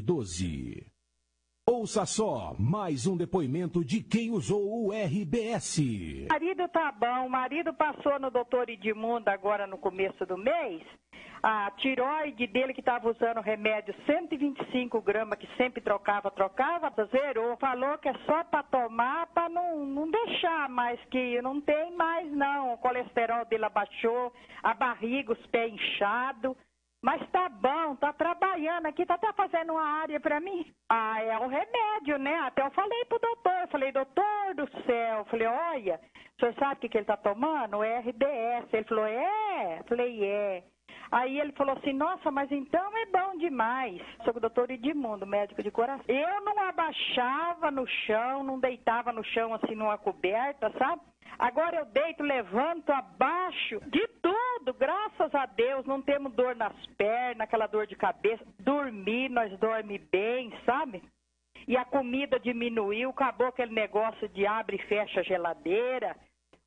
12. Ouça só mais um depoimento de quem usou o RBS. Marido tá bom, o marido passou no doutor Edmundo agora no começo do mês. A tiroide dele que estava usando remédio 125 gramas, que sempre trocava, trocava, zerou. Falou que é só para tomar, para não, não deixar mais, que não tem mais não. O colesterol dele abaixou, a barriga, os pés inchados. Mas tá bom, tá trabalhando aqui, tá até fazendo uma área para mim. Ah, é um remédio, né? Até eu falei pro doutor, falei, doutor do céu, falei, olha, o senhor sabe o que, que ele tá tomando? É RDS. Ele falou, é? Falei, é. Aí ele falou assim, nossa, mas então é bom demais. Sou o doutor Edmundo, médico de coração. Eu não abaixava no chão, não deitava no chão assim numa coberta, sabe? Agora eu deito, levanto, abaixo, de tudo, graças a Deus, não temos dor nas pernas, aquela dor de cabeça. Dormir, nós dorme bem, sabe? E a comida diminuiu, acabou aquele negócio de abre e fecha a geladeira.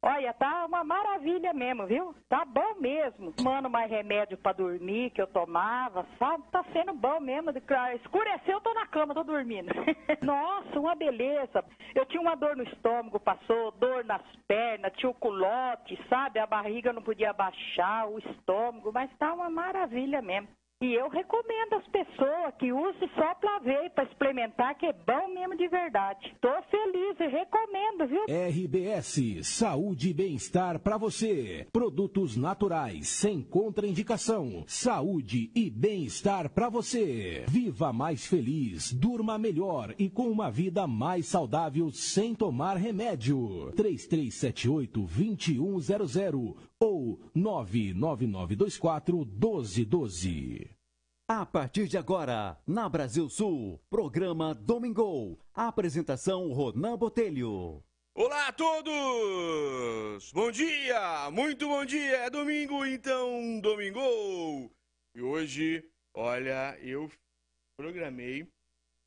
Olha, tá uma maravilha mesmo, viu? Tá bom mesmo. Tomando mais remédio para dormir que eu tomava, sabe? Tá sendo bom mesmo. Escureceu, eu tô na cama, tô dormindo. Nossa, uma beleza. Eu tinha uma dor no estômago, passou, dor nas pernas, tinha o culote, sabe? A barriga não podia baixar, o estômago, mas tá uma maravilha mesmo. E eu recomendo às pessoas que usem só para ver, para experimentar, que é bom mesmo de verdade. Tô feliz e recomendo, viu? RBS, saúde e bem-estar para você. Produtos naturais, sem contraindicação. Saúde e bem-estar para você. Viva mais feliz, durma melhor e com uma vida mais saudável sem tomar remédio. 3378 2100 ou 99924 1212. A partir de agora, na Brasil Sul, programa Domingo. Apresentação Ronan Botelho. Olá a todos! Bom dia! Muito bom dia! É domingo, então, domingo! E hoje, olha, eu programei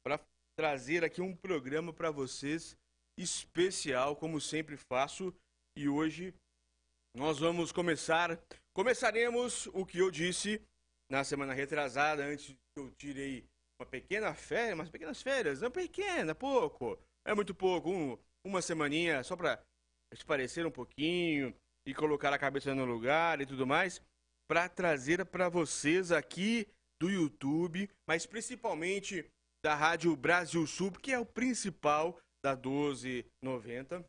para trazer aqui um programa para vocês especial, como sempre faço. E hoje nós vamos começar, começaremos o que eu disse na semana retrasada, antes que eu tirei uma pequena férias, umas pequenas férias, não pequena, pouco, é muito pouco, um, uma semaninha só para esparecer um pouquinho e colocar a cabeça no lugar e tudo mais, para trazer para vocês aqui do YouTube, mas principalmente da Rádio Brasil Sul, que é o principal da 1290.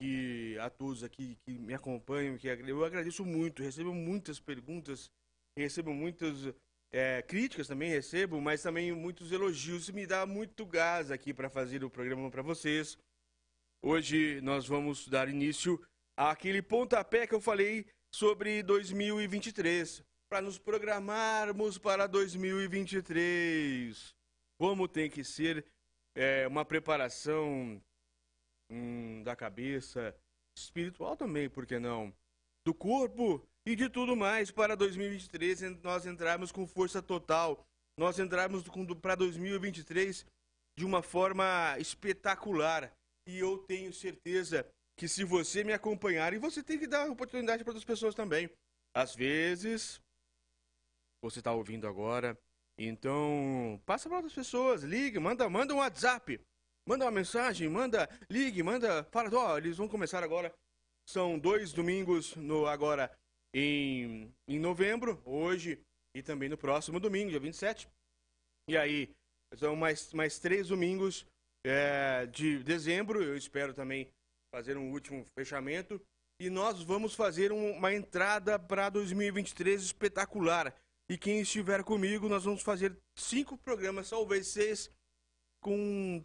E a todos aqui que me acompanham, que eu agradeço muito, recebo muitas perguntas recebo muitas é, críticas também, recebo, mas também muitos elogios. Isso me dá muito gás aqui para fazer o programa para vocês. Hoje nós vamos dar início àquele pontapé que eu falei sobre 2023, para nos programarmos para 2023. Como tem que ser é, uma preparação hum, da cabeça, espiritual também, por que não? Do corpo e de tudo mais para 2023 nós entrarmos com força total, nós entrarmos para 2023 de uma forma espetacular. E eu tenho certeza que se você me acompanhar, e você tem que dar oportunidade para outras pessoas também. Às vezes, você está ouvindo agora, então passa para outras pessoas, ligue, manda, manda um WhatsApp, manda uma mensagem, manda, ligue, manda, fala, ó, oh, eles vão começar agora. São dois domingos no agora em, em novembro, hoje e também no próximo domingo, dia 27. E aí, são mais, mais três domingos é, de dezembro. Eu espero também fazer um último fechamento. E nós vamos fazer um, uma entrada para 2023 espetacular. E quem estiver comigo, nós vamos fazer cinco programas, talvez seis, com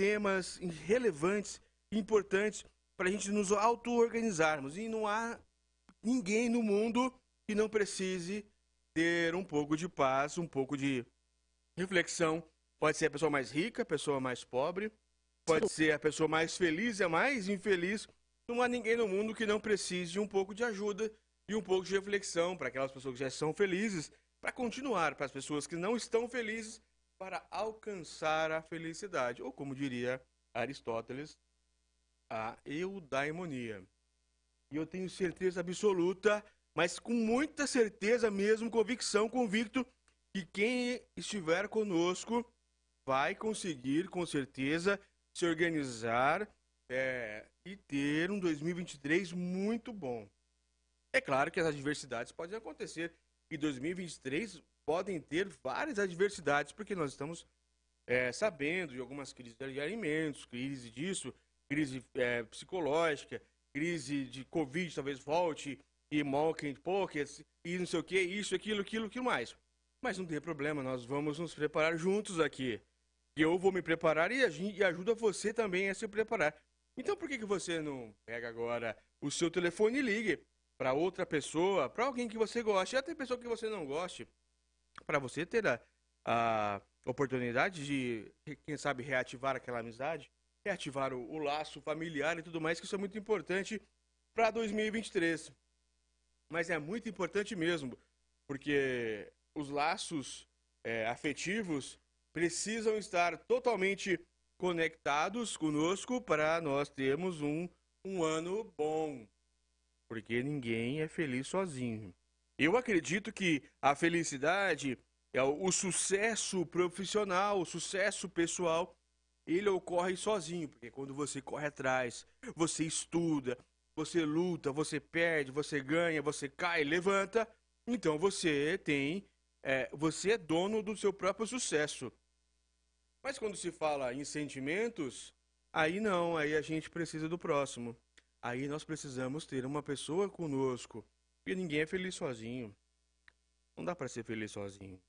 temas relevantes, importantes, para a gente nos auto-organizarmos. E não há ninguém no mundo que não precise ter um pouco de paz, um pouco de reflexão. Pode ser a pessoa mais rica, a pessoa mais pobre, pode ser a pessoa mais feliz e a mais infeliz. Não há ninguém no mundo que não precise de um pouco de ajuda e um pouco de reflexão para aquelas pessoas que já são felizes, para continuar, para as pessoas que não estão felizes, para alcançar a felicidade. Ou como diria Aristóteles, a eudaimonia. E eu tenho certeza absoluta, mas com muita certeza mesmo, convicção, convicto, que quem estiver conosco vai conseguir, com certeza, se organizar é, e ter um 2023 muito bom. É claro que as adversidades podem acontecer e 2023 podem ter várias adversidades, porque nós estamos é, sabendo de algumas crises de alimentos, crise disso, crise é, psicológica, crise de Covid talvez volte, e Monkey Pockets, e não sei o que, isso, aquilo, aquilo, aquilo mais. Mas não tem problema, nós vamos nos preparar juntos aqui. Eu vou me preparar e, e ajuda você também a se preparar. Então por que, que você não pega agora o seu telefone e ligue para outra pessoa, para alguém que você goste, até pessoa que você não goste, para você ter a, a oportunidade de, quem sabe, reativar aquela amizade, reativar o, o laço familiar e tudo mais, que isso é muito importante para 2023. Mas é muito importante mesmo, porque os laços é, afetivos precisam estar totalmente conectados conosco para nós termos um, um ano bom. Porque ninguém é feliz sozinho. Eu acredito que a felicidade, é o, sucesso profissional, o sucesso pessoal, ele ocorre sozinho. Porque quando você corre atrás, você estuda, você luta, você perde, você ganha, você cai, levanta, então você tem é, você é dono do seu próprio sucesso. Mas quando se fala em sentimentos, aí não, aí a gente precisa do próximo. Aí nós precisamos ter uma pessoa conosco. Porque ninguém é feliz sozinho. Não dá para ser feliz sozinho.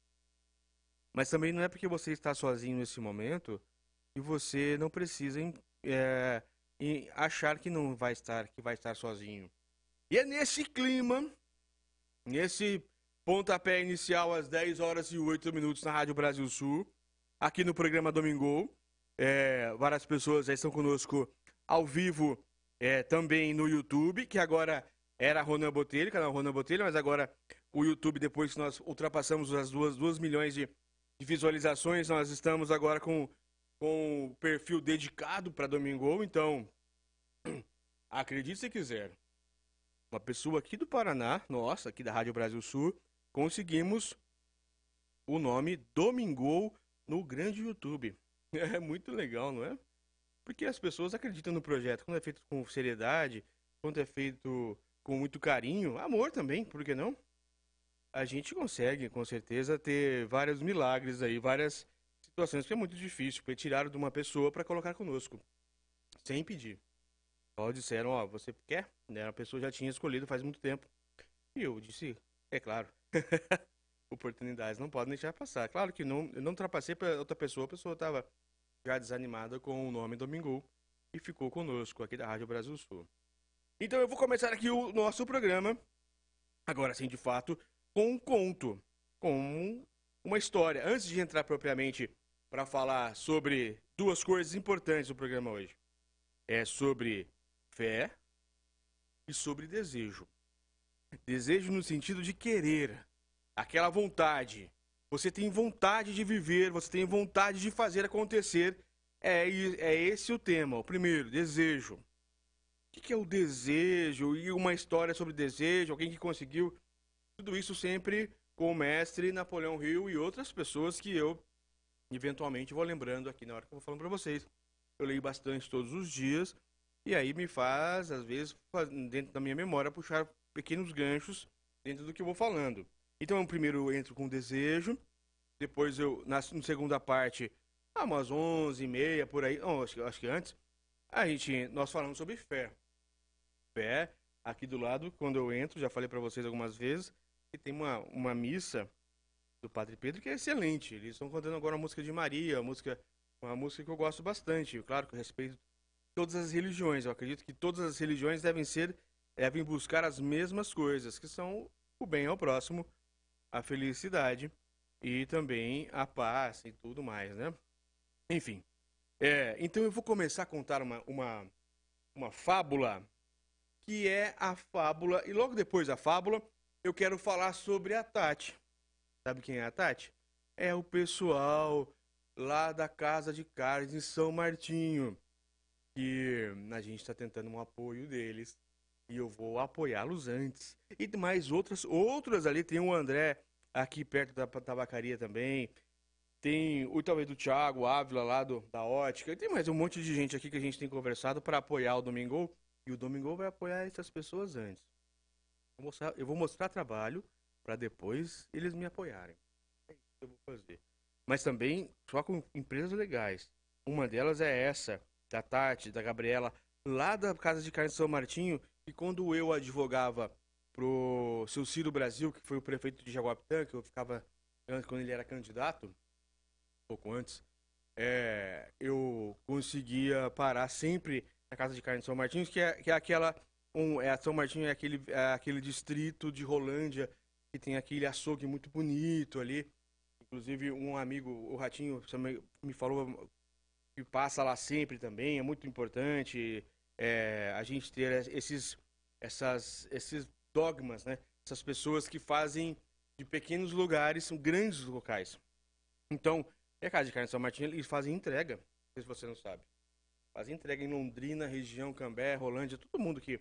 Mas também não é porque você está sozinho nesse momento que você não precisa é, achar que não vai estar, que vai estar sozinho. E é nesse clima, nesse Pontapé inicial às 10 horas e 8 minutos na Rádio Brasil Sul, aqui no programa Domingo. É, várias pessoas já estão conosco ao vivo é, também no YouTube, que agora era Ronan Botelho, canal Ronan Botelho, mas agora o YouTube, depois que nós ultrapassamos as 2, 2 milhões de, de, visualizações, nós estamos agora com, com o perfil dedicado para Domingo. Então, acredite se quiser, uma pessoa aqui do Paraná, nossa, aqui da Rádio Brasil Sul, conseguimos o nome Domingou no grande YouTube. É muito legal, não é? Porque as pessoas acreditam no projeto. Quando é feito com seriedade, quando é feito com muito carinho, amor também, por que não? A gente consegue, com certeza, ter vários milagres aí, várias situações que é muito difícil, porque tiraram de uma pessoa para colocar conosco, sem pedir. Só disseram, ó, você quer? Né? A pessoa já tinha escolhido faz muito tempo. E eu disse, é claro. Oportunidades não podem deixar passar. Claro que não, eu não ultrapassei para outra pessoa, a pessoa estava já desanimada com o nome Domingo e ficou conosco aqui da Rádio Brasil Sul. Então eu vou começar aqui o nosso programa, agora sim de fato, com um conto, com uma história. Antes de entrar propriamente para falar sobre duas coisas importantes do programa hoje. É sobre fé e sobre desejo. Desejo no sentido de querer, aquela vontade. Você tem vontade de viver, você tem vontade de fazer acontecer. É, é esse o tema. O primeiro, desejo. O que é o desejo? E uma história sobre desejo, alguém que conseguiu. Tudo isso sempre com o mestre Napoleão Hill e outras pessoas que eu eventualmente vou lembrando aqui na hora que eu vou falando para vocês. Eu leio bastante todos os dias e aí me faz, às vezes, dentro da minha memória, puxar pequenos ganchos dentro do que eu vou falando. Então, primeiro eu entro com desejo, depois eu, na, segunda parte, umas 11 e meia, por aí, não, acho, acho que antes, a gente, nós falamos sobre fé. Fé, aqui do lado, quando eu entro, já falei para vocês algumas vezes, que tem uma, uma missa do Padre Pedro que é excelente. Eles estão cantando agora a música de Maria, a música, uma música que eu gosto bastante. Claro que eu respeito todas as religiões. Eu acredito que todas as religiões devem ser devem buscar as mesmas coisas, que são o bem ao próximo, a felicidade e também a paz e tudo mais, né? Enfim, é, então eu vou começar a contar uma, uma, uma fábula, que é a fábula, e logo depois da fábula, eu quero falar sobre a Tati. Sabe quem é a Tati? É o pessoal lá da Casa de Carnes em São Martinho, que a gente está tentando um apoio deles e eu vou apoiá-los antes. E mais outras, outras ali tem o André aqui perto da tabacaria também. Tem o talvez do Thiago Ávila lá do, da ótica. E tem mais um monte de gente aqui que a gente tem conversado para apoiar o Domingo. E o Domingo vai apoiar essas pessoas antes. Vou mostrar, eu vou mostrar trabalho para depois eles me apoiarem. É isso que eu vou fazer. Mas também só com empresas legais. Uma delas é essa, da Tati, da Gabriela, lá da Casa de Carne de São Martinho, e quando eu advogava pro seu Ciro Brasil, que foi o prefeito de Jaguapitã, que eu ficava quando ele era candidato, um pouco antes, é, eu conseguia parar sempre na Casa de Carne de São Martinho, que é, que é aquela. Um, é, São Martinho é aquele, é aquele distrito de Rolândia que tem aquele açougue muito bonito ali. Inclusive, um amigo, o Ratinho, me falou que passa lá sempre também. É muito importante é, a gente ter esses, essas, esses dogmas, né? Essas pessoas que fazem de pequenos lugares, são grandes locais. Então, é a Casa de Carne São Martinho, eles fazem entrega, se você não sabe. Fazem entrega em Londrina, região Cambé, Rolândia, todo mundo que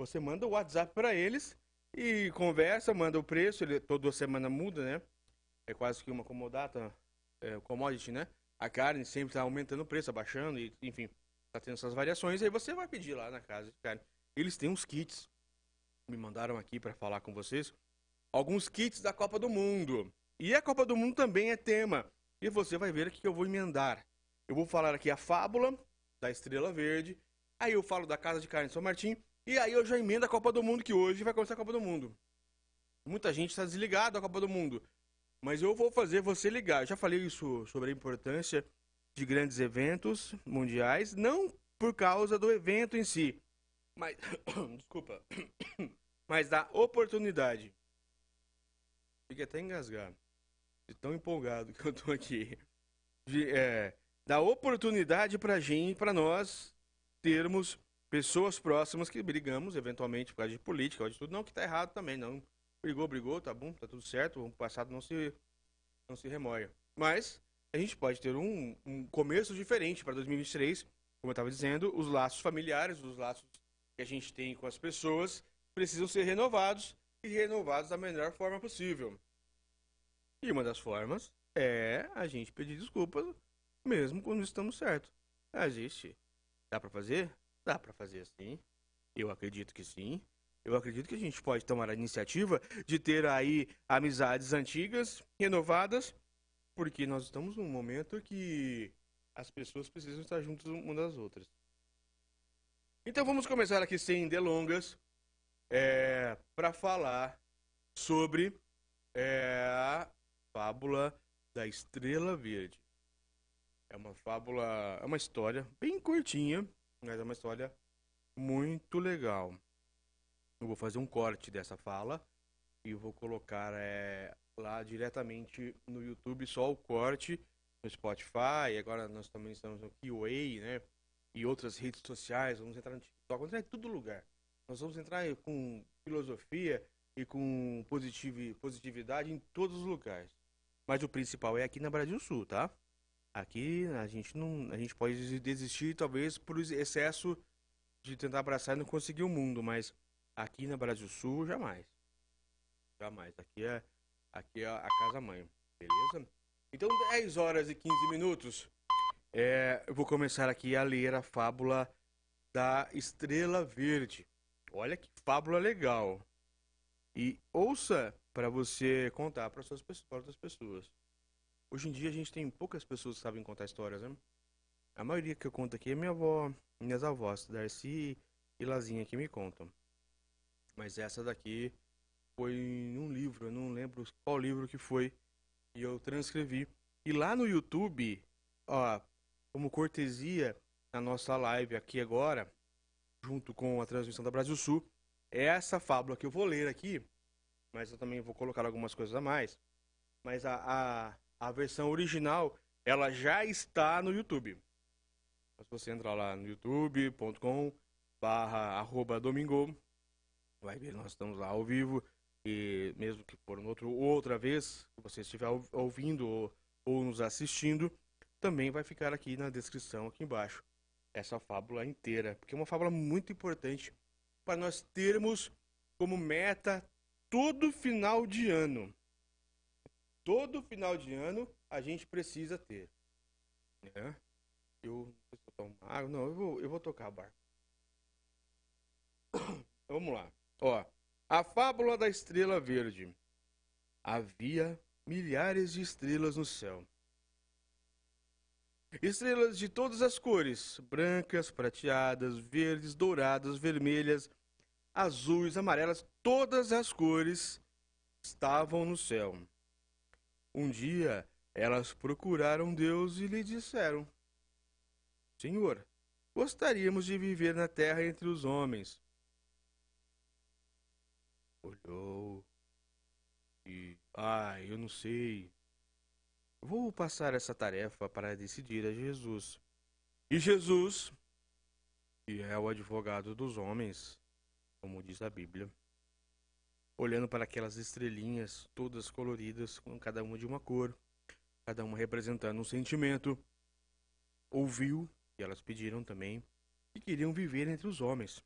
você manda o WhatsApp para eles e conversa, manda o preço, ele toda semana muda, né? É quase que uma comodata, é, commodity, né? A carne sempre está aumentando o preço, abaixando, e, enfim, tá tendo essas variações. Aí você vai pedir lá na casa de carne. Eles têm uns kits me mandaram aqui para falar com vocês alguns kits da Copa do Mundo. E a Copa do Mundo também é tema. E você vai ver aqui que eu vou emendar. Eu vou falar aqui a fábula da Estrela Verde. Aí eu falo da Casa de Carne São Martim. E aí eu já emendo a Copa do Mundo, que hoje vai começar a Copa do Mundo. Muita gente está desligada da Copa do Mundo. Mas eu vou fazer você ligar. Eu já falei isso sobre a importância de grandes eventos mundiais. Não por causa do evento em si. Mas. Desculpa mas dá oportunidade. Fiquei até engasgado. De tão empolgado que eu tô aqui. De, é, dá oportunidade pra gente, pra nós, termos pessoas próximas que brigamos, eventualmente, por causa de política, ou de tudo. Não que tá errado também, não. Brigou, brigou, tá bom, tá tudo certo. O passado não se, não se remoia. Mas a gente pode ter um, um começo diferente para 2023. Como eu estava dizendo, os laços familiares, os laços que a gente tem com as pessoas, precisam ser renovados e renovados da melhor forma possível. E uma das formas é a gente pedir desculpas mesmo quando estamos certos. Existe. Dá para fazer? Dá para fazer sim. Eu acredito que sim. Eu acredito que a gente pode tomar a iniciativa de ter aí amizades antigas renovadas, porque nós estamos num momento que as pessoas precisam estar juntas umas das outras. Então vamos começar aqui sem delongas é, para falar sobre é, a fábula da Estrela Verde. É uma fábula, é uma história bem curtinha, mas é uma história muito legal. Eu vou fazer um corte dessa fala e vou colocar é, lá diretamente no YouTube só o corte no Spotify. Agora nós também estamos no QA, né? E outras redes sociais. Vamos entrar no TikTok, vamos entrar em todo lugar. Nós vamos entrar com filosofia e com positividade em todos os lugares. Mas o principal é aqui na Brasil Sul, tá? Aqui a gente não, a gente pode desistir talvez por excesso de tentar abraçar e não conseguir o mundo, mas aqui na Brasil Sul jamais. Jamais. Aqui é aqui é a casa mãe, beleza? Então 10 horas e 15 minutos. É, eu vou começar aqui a ler a fábula da Estrela Verde. Olha que fábula legal. E ouça para você contar para suas outras pessoas. Hoje em dia a gente tem poucas pessoas que sabem contar histórias, né? A maioria que eu conto aqui é minha avó, minhas avós, Darcy e Lazinha que me contam. Mas essa daqui foi um livro, eu não lembro qual livro que foi, e eu transcrevi. E lá no YouTube, ó, como cortesia na nossa live aqui agora, junto com a transmissão da Brasil Sul, é essa fábula que eu vou ler aqui, mas eu também vou colocar algumas coisas a mais. Mas a, a, a versão original, ela já está no YouTube. Se você entrar lá no youtube.com barra arroba domingo, vai ver, nós estamos lá ao vivo. E mesmo que for outro, outra vez, que você estiver ouvindo ou, ou nos assistindo, também vai ficar aqui na descrição, aqui embaixo essa fábula inteira, porque é uma fábula muito importante para nós termos como meta todo final de ano. Todo final de ano a gente precisa ter. Né? Eu, eu tomo água, não, eu vou, eu vou tocar a barca. Vamos lá. Ó, a fábula da estrela verde. Havia milhares de estrelas no céu. Estrelas de todas as cores: brancas, prateadas, verdes, douradas, vermelhas, azuis, amarelas, todas as cores estavam no céu. Um dia elas procuraram Deus e lhe disseram: Senhor, gostaríamos de viver na terra entre os homens. Olhou e, ah, eu não sei, Vou passar essa tarefa para decidir a Jesus. E Jesus, que é o advogado dos homens, como diz a Bíblia, olhando para aquelas estrelinhas todas coloridas, com cada uma de uma cor, cada uma representando um sentimento, ouviu que elas pediram também que queriam viver entre os homens.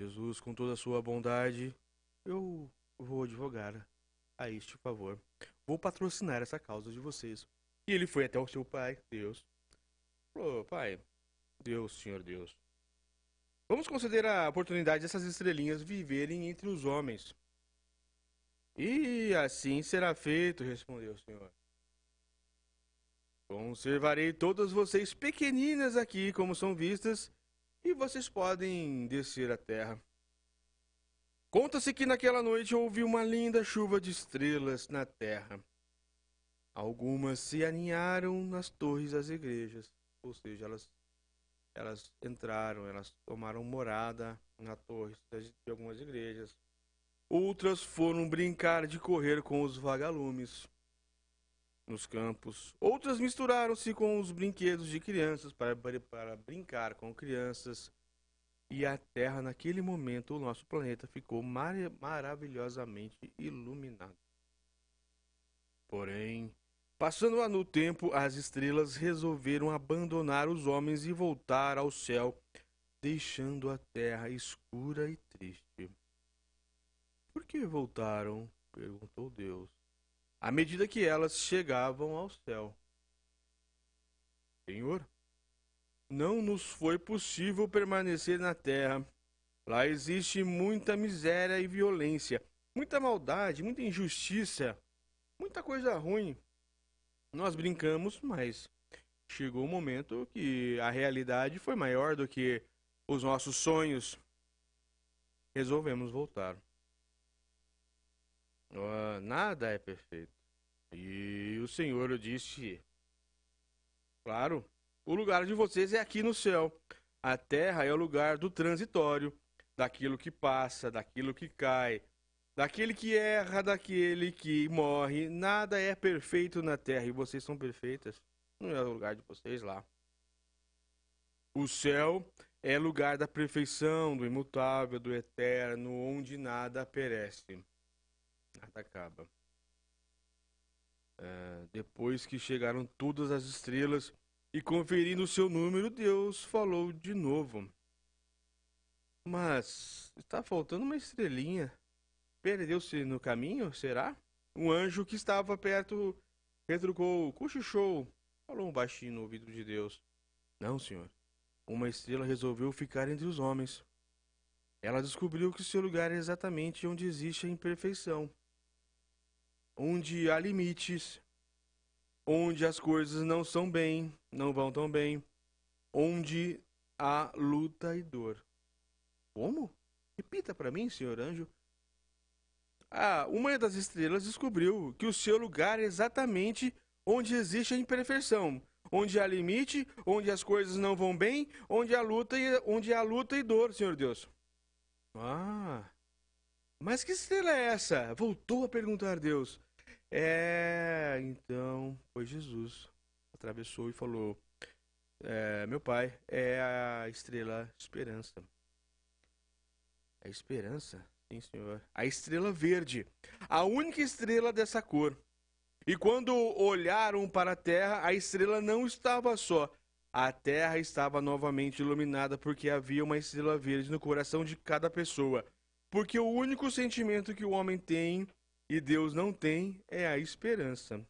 Jesus, com toda a sua bondade, eu vou advogar a este favor vou patrocinar essa causa de vocês. E ele foi até o seu pai, Deus. Falou, pai, Deus, Senhor Deus. Vamos considerar a oportunidade dessas estrelinhas viverem entre os homens. E assim será feito, respondeu o Senhor. Conservarei todas vocês pequeninas aqui, como são vistas, e vocês podem descer à terra. Conta-se que naquela noite houve uma linda chuva de estrelas na terra. Algumas se aninharam nas torres das igrejas, ou seja, elas, elas entraram, elas tomaram morada na torre de algumas igrejas. Outras foram brincar de correr com os vagalumes nos campos. Outras misturaram-se com os brinquedos de crianças para, para brincar com crianças. E a Terra, naquele momento, o nosso planeta ficou mar maravilhosamente iluminado. Porém, passando no tempo, as estrelas resolveram abandonar os homens e voltar ao céu, deixando a Terra escura e triste. Por que voltaram? perguntou Deus, à medida que elas chegavam ao céu. Senhor, não nos foi possível permanecer na terra. Lá existe muita miséria e violência, muita maldade, muita injustiça, muita coisa ruim. Nós brincamos, mas chegou o um momento que a realidade foi maior do que os nossos sonhos. Resolvemos voltar. Uh, nada é perfeito. E o Senhor disse: Claro, o lugar de vocês é aqui no céu. A terra é o lugar do transitório, daquilo que passa, daquilo que cai, daquele que erra, daquele que morre. Nada é perfeito na terra e vocês são perfeitas. Não é o lugar de vocês lá. O céu é lugar da perfeição, do imutável, do eterno, onde nada perece, nada acaba. É, depois que chegaram todas as estrelas, e conferindo o seu número, Deus falou de novo. Mas está faltando uma estrelinha. Perdeu-se no caminho, será? Um anjo que estava perto retrucou, cochichou, falou um baixinho no ouvido de Deus. Não, senhor. Uma estrela resolveu ficar entre os homens. Ela descobriu que seu lugar é exatamente onde existe a imperfeição, onde há limites, onde as coisas não são bem, não vão tão bem, onde há luta e dor. Como? Repita para mim, senhor anjo. Ah, uma das estrelas descobriu que o seu lugar é exatamente onde existe a imperfeição, onde há limite, onde as coisas não vão bem, onde há luta e onde há luta e dor, Senhor Deus. Ah, mas que estrela é essa? Voltou a perguntar Deus. É, então foi Jesus. Atravessou e falou: é, Meu pai é a estrela esperança. A esperança? Sim, senhor. A estrela verde. A única estrela dessa cor. E quando olharam para a terra, a estrela não estava só. A terra estava novamente iluminada porque havia uma estrela verde no coração de cada pessoa. Porque o único sentimento que o homem tem e Deus não tem é a esperança.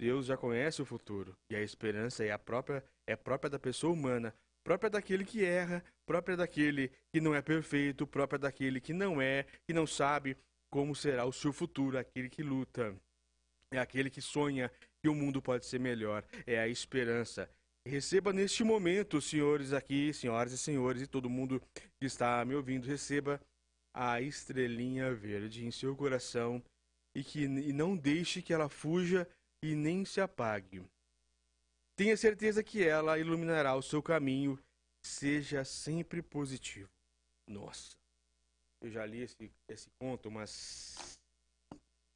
Deus já conhece o futuro e a esperança é a própria é própria da pessoa humana, própria daquele que erra, própria daquele que não é perfeito, própria daquele que não é, que não sabe como será o seu futuro, aquele que luta. É aquele que sonha que o mundo pode ser melhor, é a esperança. Receba neste momento, senhores aqui, senhoras e senhores, e todo mundo que está me ouvindo, receba a estrelinha verde em seu coração e que e não deixe que ela fuja e nem se apague. Tenha certeza que ela iluminará o seu caminho. Seja sempre positivo. Nossa, eu já li esse, esse conto umas.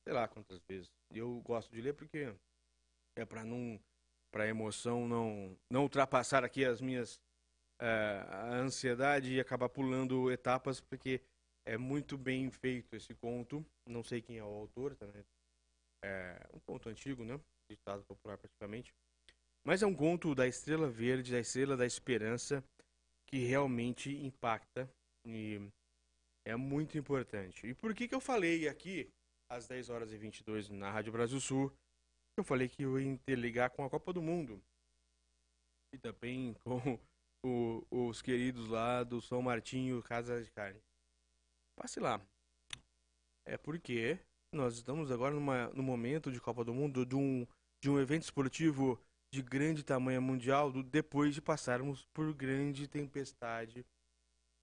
sei lá quantas vezes. Eu gosto de ler porque é para não. para a emoção não, não ultrapassar aqui as minhas. Uh, a ansiedade e acabar pulando etapas, porque é muito bem feito esse conto. Não sei quem é o autor, também. É um conto antigo, né? Ditado popular praticamente. Mas é um conto da Estrela Verde, da Estrela da Esperança, que realmente impacta e é muito importante. E por que, que eu falei aqui, às 10 horas e 22 na Rádio Brasil Sul, eu falei que eu ia interligar com a Copa do Mundo e também com o, os queridos lá do São Martinho Casa de Carne. Passe lá. É porque nós estamos agora numa, no momento de Copa do Mundo de um, de um evento esportivo de grande tamanho mundial do, depois de passarmos por grande tempestade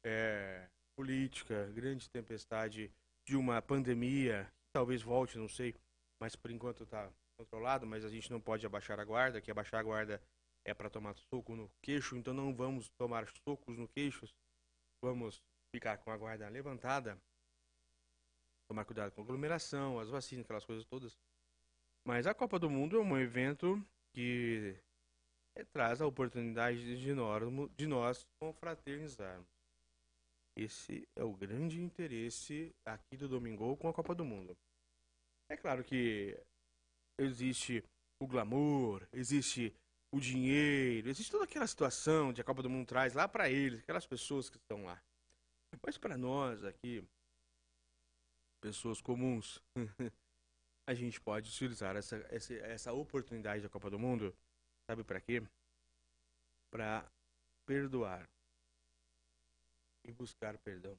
é, política, grande tempestade de uma pandemia, talvez volte, não sei, mas por enquanto está controlado, mas a gente não pode abaixar a guarda, que abaixar a guarda é para tomar soco no queixo, então não vamos tomar socos no queixo, vamos ficar com a guarda levantada, tomar cuidado com a aglomeração, as vacinas, aquelas coisas todas. Mas a Copa do Mundo é um evento que traz a oportunidade de nós, de nós confraternizarmos. Esse é o grande interesse aqui do Domingo com a Copa do Mundo. É claro que existe o glamour, existe o dinheiro, existe toda aquela situação que a Copa do Mundo traz lá para eles, aquelas pessoas que estão lá. Mas para nós aqui, pessoas comuns, a gente pode utilizar essa, essa, essa oportunidade da Copa do Mundo, sabe para quê? Para perdoar e buscar perdão.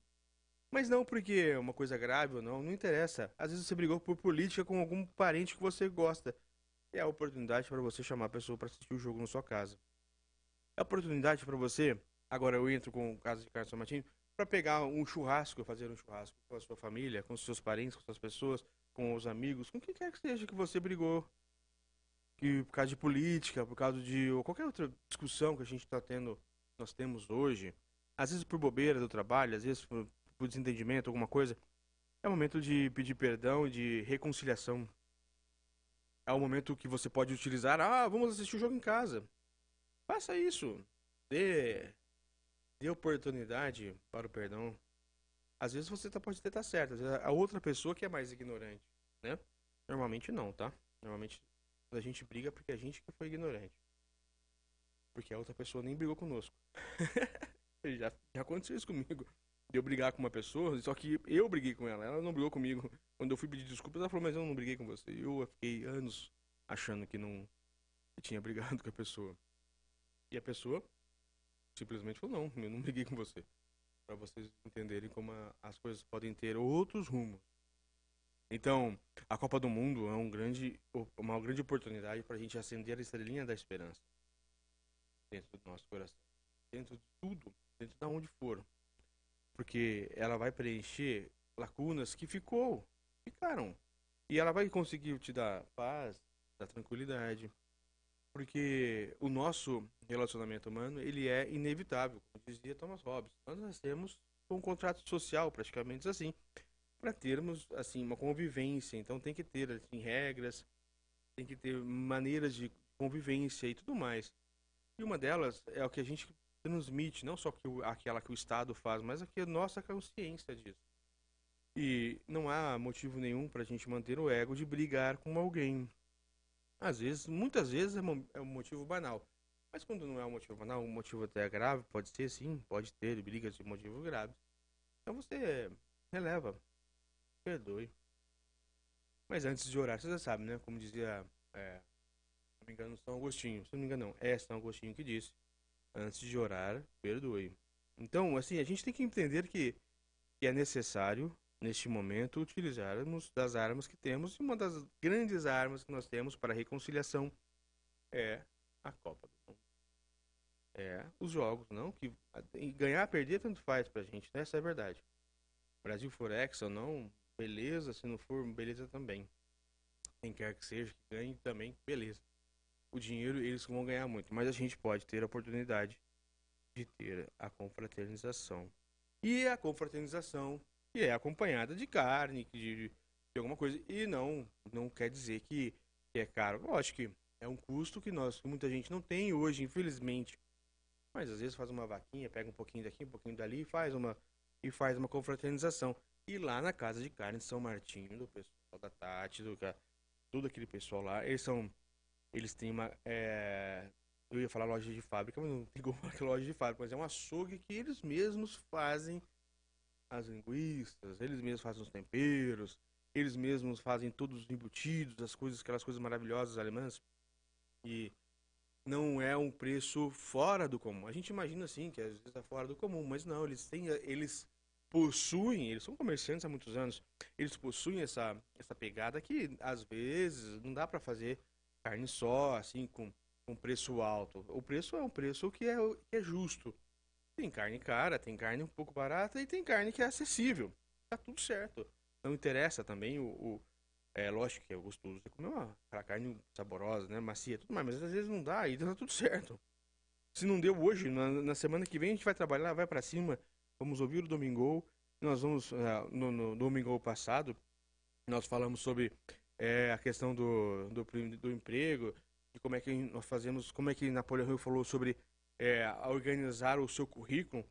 Mas não porque é uma coisa grave ou não, não interessa. Às vezes você brigou por política com algum parente que você gosta. É a oportunidade para você chamar a pessoa para assistir o jogo na sua casa. É a oportunidade para você. Agora eu entro com o caso de Carlos Martins para pegar um churrasco, fazer um churrasco com a sua família, com seus parentes, com as pessoas, com os amigos, com quem quer que seja que você brigou. Que por causa de política, por causa de ou qualquer outra discussão que a gente está tendo, nós temos hoje, às vezes por bobeira do trabalho, às vezes por, por desentendimento, alguma coisa, é o momento de pedir perdão e de reconciliação. É o momento que você pode utilizar, ah, vamos assistir o jogo em casa. Faça isso. Dê dê oportunidade para o perdão. Às vezes você tá, pode estar tá certo, às vezes a outra pessoa que é mais ignorante, né? Normalmente não, tá? Normalmente a gente briga é porque a gente que foi ignorante. Porque a outra pessoa nem brigou conosco. já, já aconteceu isso comigo. De eu brigar com uma pessoa, só que eu briguei com ela, ela não brigou comigo. Quando eu fui pedir desculpas, ela falou, mas eu não briguei com você. Eu fiquei anos achando que não que tinha brigado com a pessoa. E a pessoa simplesmente falou: não, eu não briguei com você. Para vocês entenderem como a, as coisas podem ter outros rumos. Então, a Copa do Mundo é um grande, uma grande oportunidade para a gente acender a estrelinha da esperança dentro do nosso coração, dentro de tudo, dentro de onde for, porque ela vai preencher lacunas que ficou, ficaram, e ela vai conseguir te dar paz, dar tranquilidade, porque o nosso relacionamento humano ele é inevitável, como dizia Thomas Hobbes. Nós nascemos com um contrato social, praticamente assim, para termos assim uma convivência. Então tem que ter assim, regras, tem que ter maneiras de convivência e tudo mais. E uma delas é o que a gente transmite, não só que o, aquela que o Estado faz, mas aqui a nossa consciência disso. E não há motivo nenhum para a gente manter o ego de brigar com alguém. Às vezes, muitas vezes é, é um motivo banal. Mas quando não é um motivo banal, um motivo até grave, pode ser sim, pode ter brigas de motivo grave. Então você releva, perdoe. Mas antes de orar, você já sabe, né? Como dizia, é, se não me engano, São Agostinho. Se não me engano, não. É São Agostinho que disse. Antes de orar, perdoe. Então, assim, a gente tem que entender que, que é necessário, neste momento, utilizarmos das armas que temos. E uma das grandes armas que nós temos para a reconciliação é a Copa do Mundo. É os jogos, não? Que ganhar, perder, tanto faz pra gente, né? Essa é a verdade. Brasil for ex ou não, beleza. Se não for, beleza também. Quem quer que seja, que ganhe também, beleza. O dinheiro eles vão ganhar muito, mas a gente pode ter a oportunidade de ter a confraternização. E a confraternização que é acompanhada de carne, de, de alguma coisa. E não, não quer dizer que, que é caro. Lógico que é um custo que nós, muita gente não tem hoje, infelizmente. Mas às vezes faz uma vaquinha, pega um pouquinho daqui, um pouquinho dali e faz uma e faz uma confraternização. E lá na casa de carne de São Martinho, do pessoal da Tati, do todo aquele pessoal lá, eles são. Eles têm uma. É, eu ia falar loja de fábrica, mas não tem como falar que é loja de fábrica, mas é um açougue que eles mesmos fazem as linguiças, eles mesmos fazem os temperos, eles mesmos fazem todos os embutidos, as coisas, aquelas coisas maravilhosas alemãs. E não é um preço fora do comum. A gente imagina assim que às vezes está fora do comum, mas não, eles têm, eles possuem, eles são comerciantes há muitos anos, eles possuem essa, essa pegada que às vezes não dá para fazer carne só, assim, com, com preço alto. O preço é um preço que é, que é justo. Tem carne cara, tem carne um pouco barata e tem carne que é acessível. Tá tudo certo. Não interessa também o, o é lógico que é gostoso comer uma, carne saborosa, né? Macia, tudo mais, mas às vezes não dá e tá tudo certo. Se não deu hoje, na, na semana que vem a gente vai trabalhar, vai para cima, vamos ouvir o Domingo. Nós vamos, uh, no, no Domingo passado, nós falamos sobre é, a questão do, do, do, emprego, de como é que nós fazemos, como é que Napoleão falou sobre é, organizar o seu currículo.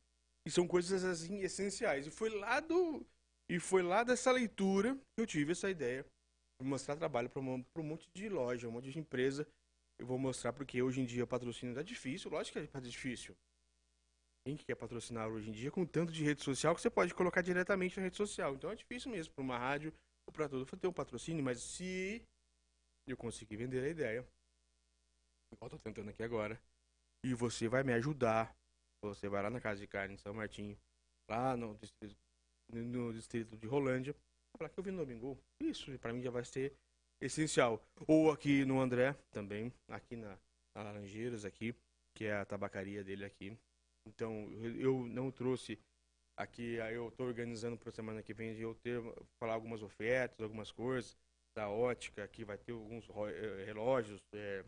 E são coisas assim essenciais. E foi lá do e foi lá dessa leitura que eu tive essa ideia mostrar trabalho para um, um monte de loja, um monte de empresa. Eu vou mostrar porque hoje em dia patrocínio tá difícil, lógico que é difícil. Quem que quer patrocinar hoje em dia com tanto de rede social que você pode colocar diretamente na rede social? Então é difícil mesmo para uma rádio ou para tudo ter um patrocínio, mas se eu conseguir vender a ideia, eu tô tentando aqui agora, e você vai me ajudar, você vai lá na Casa de Carne em São Martinho, lá no distrito, no distrito de Rolândia, falar que eu vi no domingo. Isso, para mim já vai ser essencial. Ou aqui no André, também, aqui na, na Laranjeiras, aqui, que é a tabacaria dele aqui. Então, eu não trouxe aqui, eu estou organizando para semana que vem de eu ter, falar algumas ofertas, algumas coisas da ótica, que vai ter alguns eh, relógios, é,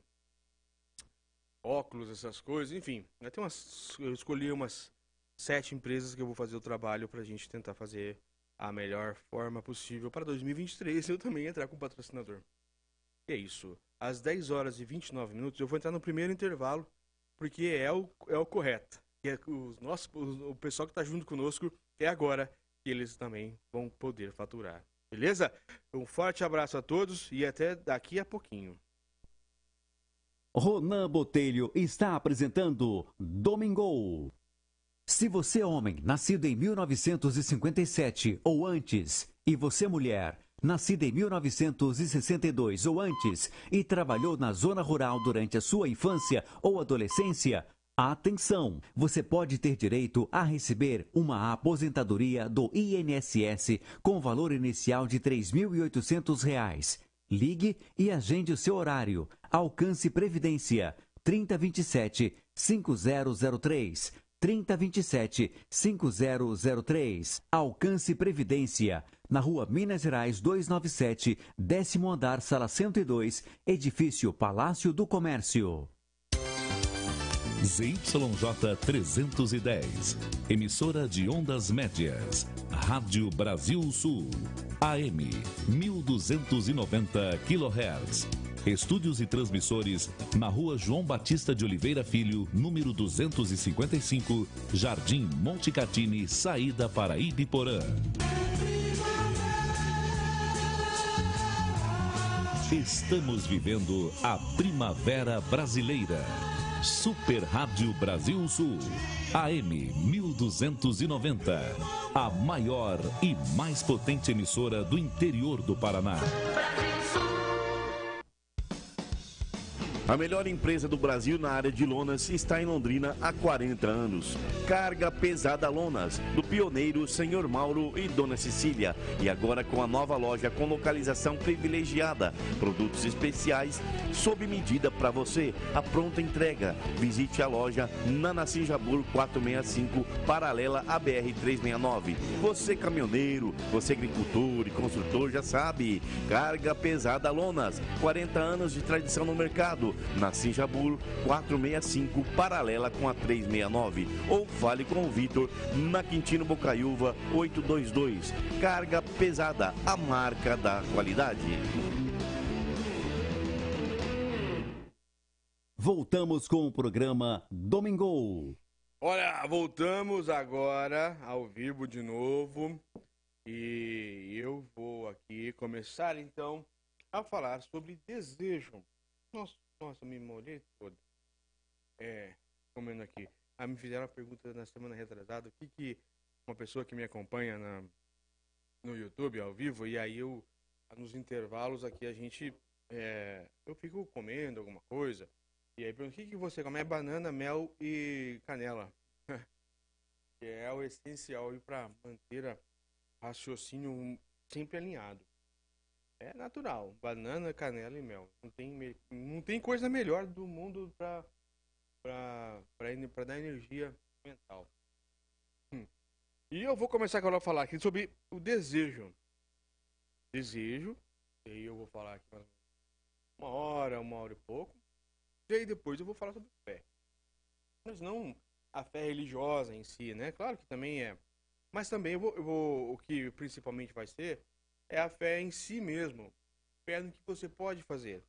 óculos, essas coisas, enfim. Ter umas, eu escolhi umas sete empresas que eu vou fazer o trabalho para a gente tentar fazer a melhor forma possível para 2023 eu também entrar com patrocinador. E é isso. Às 10 horas e 29 minutos eu vou entrar no primeiro intervalo, porque é o, é o correto. E é o, o pessoal que está junto conosco é agora que eles também vão poder faturar. Beleza? Um forte abraço a todos e até daqui a pouquinho. Ronan Botelho está apresentando Domingo. Se você é homem, nascido em 1957 ou antes, e você mulher, nascida em 1962 ou antes, e trabalhou na zona rural durante a sua infância ou adolescência, Atenção! Você pode ter direito a receber uma aposentadoria do INSS com valor inicial de R$ 3.800. Ligue e agende o seu horário. Alcance Previdência 3027 5003 3027 5003. Alcance Previdência. Na rua Minas Gerais 297, décimo andar, sala 102, edifício Palácio do Comércio. ZYJ 310, emissora de ondas médias, Rádio Brasil Sul, AM 1290 kHz. Estúdios e transmissores na rua João Batista de Oliveira Filho, número 255, Jardim Monte Catini, saída para Ibiporã. Estamos vivendo a primavera brasileira. Super Rádio Brasil Sul, AM 1290, a maior e mais potente emissora do interior do Paraná. A melhor empresa do Brasil na área de lonas está em Londrina há 40 anos. Carga Pesada Lonas, do pioneiro Senhor Mauro e Dona Cecília. E agora com a nova loja com localização privilegiada. Produtos especiais sob medida para você. A pronta entrega. Visite a loja na Nassim Jabur 465, paralela à BR 369. Você caminhoneiro, você agricultor e construtor já sabe. Carga Pesada Lonas, 40 anos de tradição no mercado na Sinjabur 465, paralela com a 369. Ou fale com o Vitor na Quintino Bocaiúva 822. Carga pesada, a marca da qualidade. Voltamos com o programa Domingo. Olha, voltamos agora ao vivo de novo. E eu vou aqui começar então a falar sobre desejo. Nossa, me molhei todo. É, comendo aqui. Ah, me fizeram a pergunta na semana retrasada, o que que uma pessoa que me acompanha na, no YouTube ao vivo, e aí eu, nos intervalos aqui, a gente, é, eu fico comendo alguma coisa, e aí pergunto, o que que você come? É banana, mel e canela. que é o essencial para manter o raciocínio sempre alinhado. É natural. Banana, canela e mel. Não tem, não tem coisa melhor do mundo pra, pra, pra, pra dar energia mental. Hum. E eu vou começar agora a falar aqui sobre o desejo. Desejo. E aí eu vou falar aqui uma hora, uma hora e pouco. E aí depois eu vou falar sobre fé. Mas não a fé religiosa em si, né? Claro que também é. Mas também eu vou, eu vou o que principalmente vai ser é a fé em si mesmo. Fé no que você pode fazer.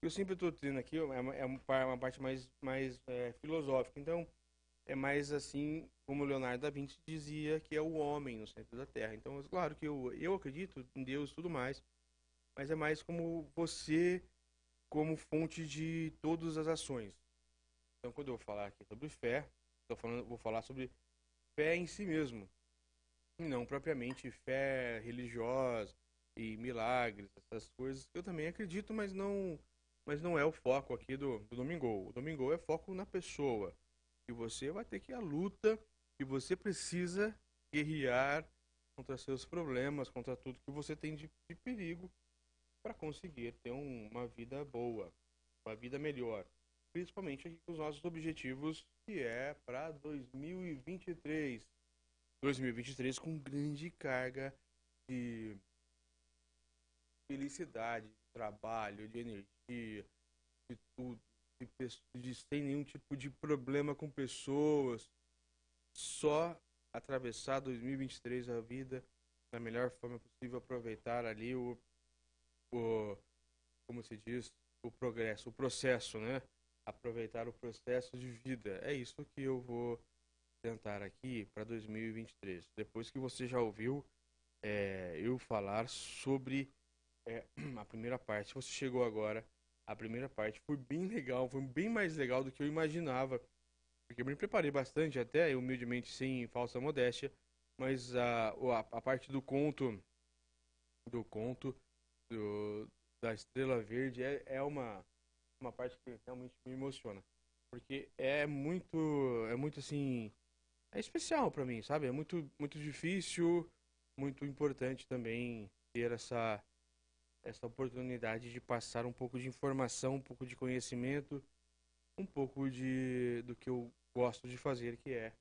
Eu sempre estou dizendo aqui, é uma, é uma parte mais, mais é, filosófica. Então, é mais assim como Leonardo da Vinci dizia que é o homem no centro da Terra. Então, claro que eu, eu acredito em Deus e tudo mais, mas é mais como você como fonte de todas as ações. Então, quando eu falar aqui sobre fé, falando, vou falar sobre fé em si mesmo não propriamente fé religiosa e milagres, essas coisas que eu também acredito, mas não, mas não é o foco aqui do, do Domingo. O Domingo é foco na pessoa. E você vai ter que ir à luta e você precisa guerrear contra seus problemas, contra tudo que você tem de, de perigo para conseguir ter um, uma vida boa, uma vida melhor. Principalmente aqui com os nossos objetivos, que é para 2023. 2023 com grande carga de felicidade, de trabalho, de energia, de tudo, de, de sem nenhum tipo de problema com pessoas, só atravessar 2023 a vida da melhor forma possível, aproveitar ali o, o como se diz, o progresso, o processo, né? Aproveitar o processo de vida. É isso que eu vou tentar aqui para 2023. Depois que você já ouviu é, eu falar sobre é, a primeira parte, você chegou agora, a primeira parte foi bem legal, foi bem mais legal do que eu imaginava. Porque eu me preparei bastante, até humildemente, sem falsa modéstia, mas a, a, a parte do conto, do conto do, da Estrela Verde é, é uma, uma parte que realmente me emociona porque é muito é muito assim é especial para mim, sabe? É muito, muito difícil, muito importante também ter essa, essa oportunidade de passar um pouco de informação, um pouco de conhecimento, um pouco de, do que eu gosto de fazer, que é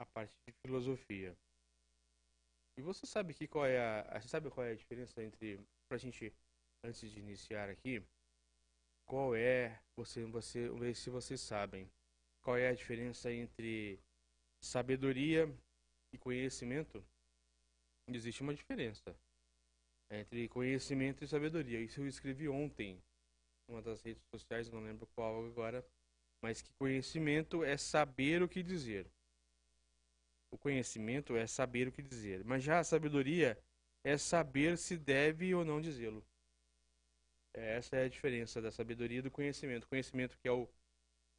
a parte de filosofia. E você sabe que qual é a, você sabe qual é a diferença entre, pra gente, antes de iniciar aqui, qual é, você, você, ver se vocês sabem, qual é a diferença entre sabedoria e conhecimento, existe uma diferença entre conhecimento e sabedoria. Isso eu escrevi ontem, numa das redes sociais, não lembro qual agora, mas que conhecimento é saber o que dizer. O conhecimento é saber o que dizer, mas já a sabedoria é saber se deve ou não dizê-lo. Essa é a diferença da sabedoria e do conhecimento. O conhecimento que é o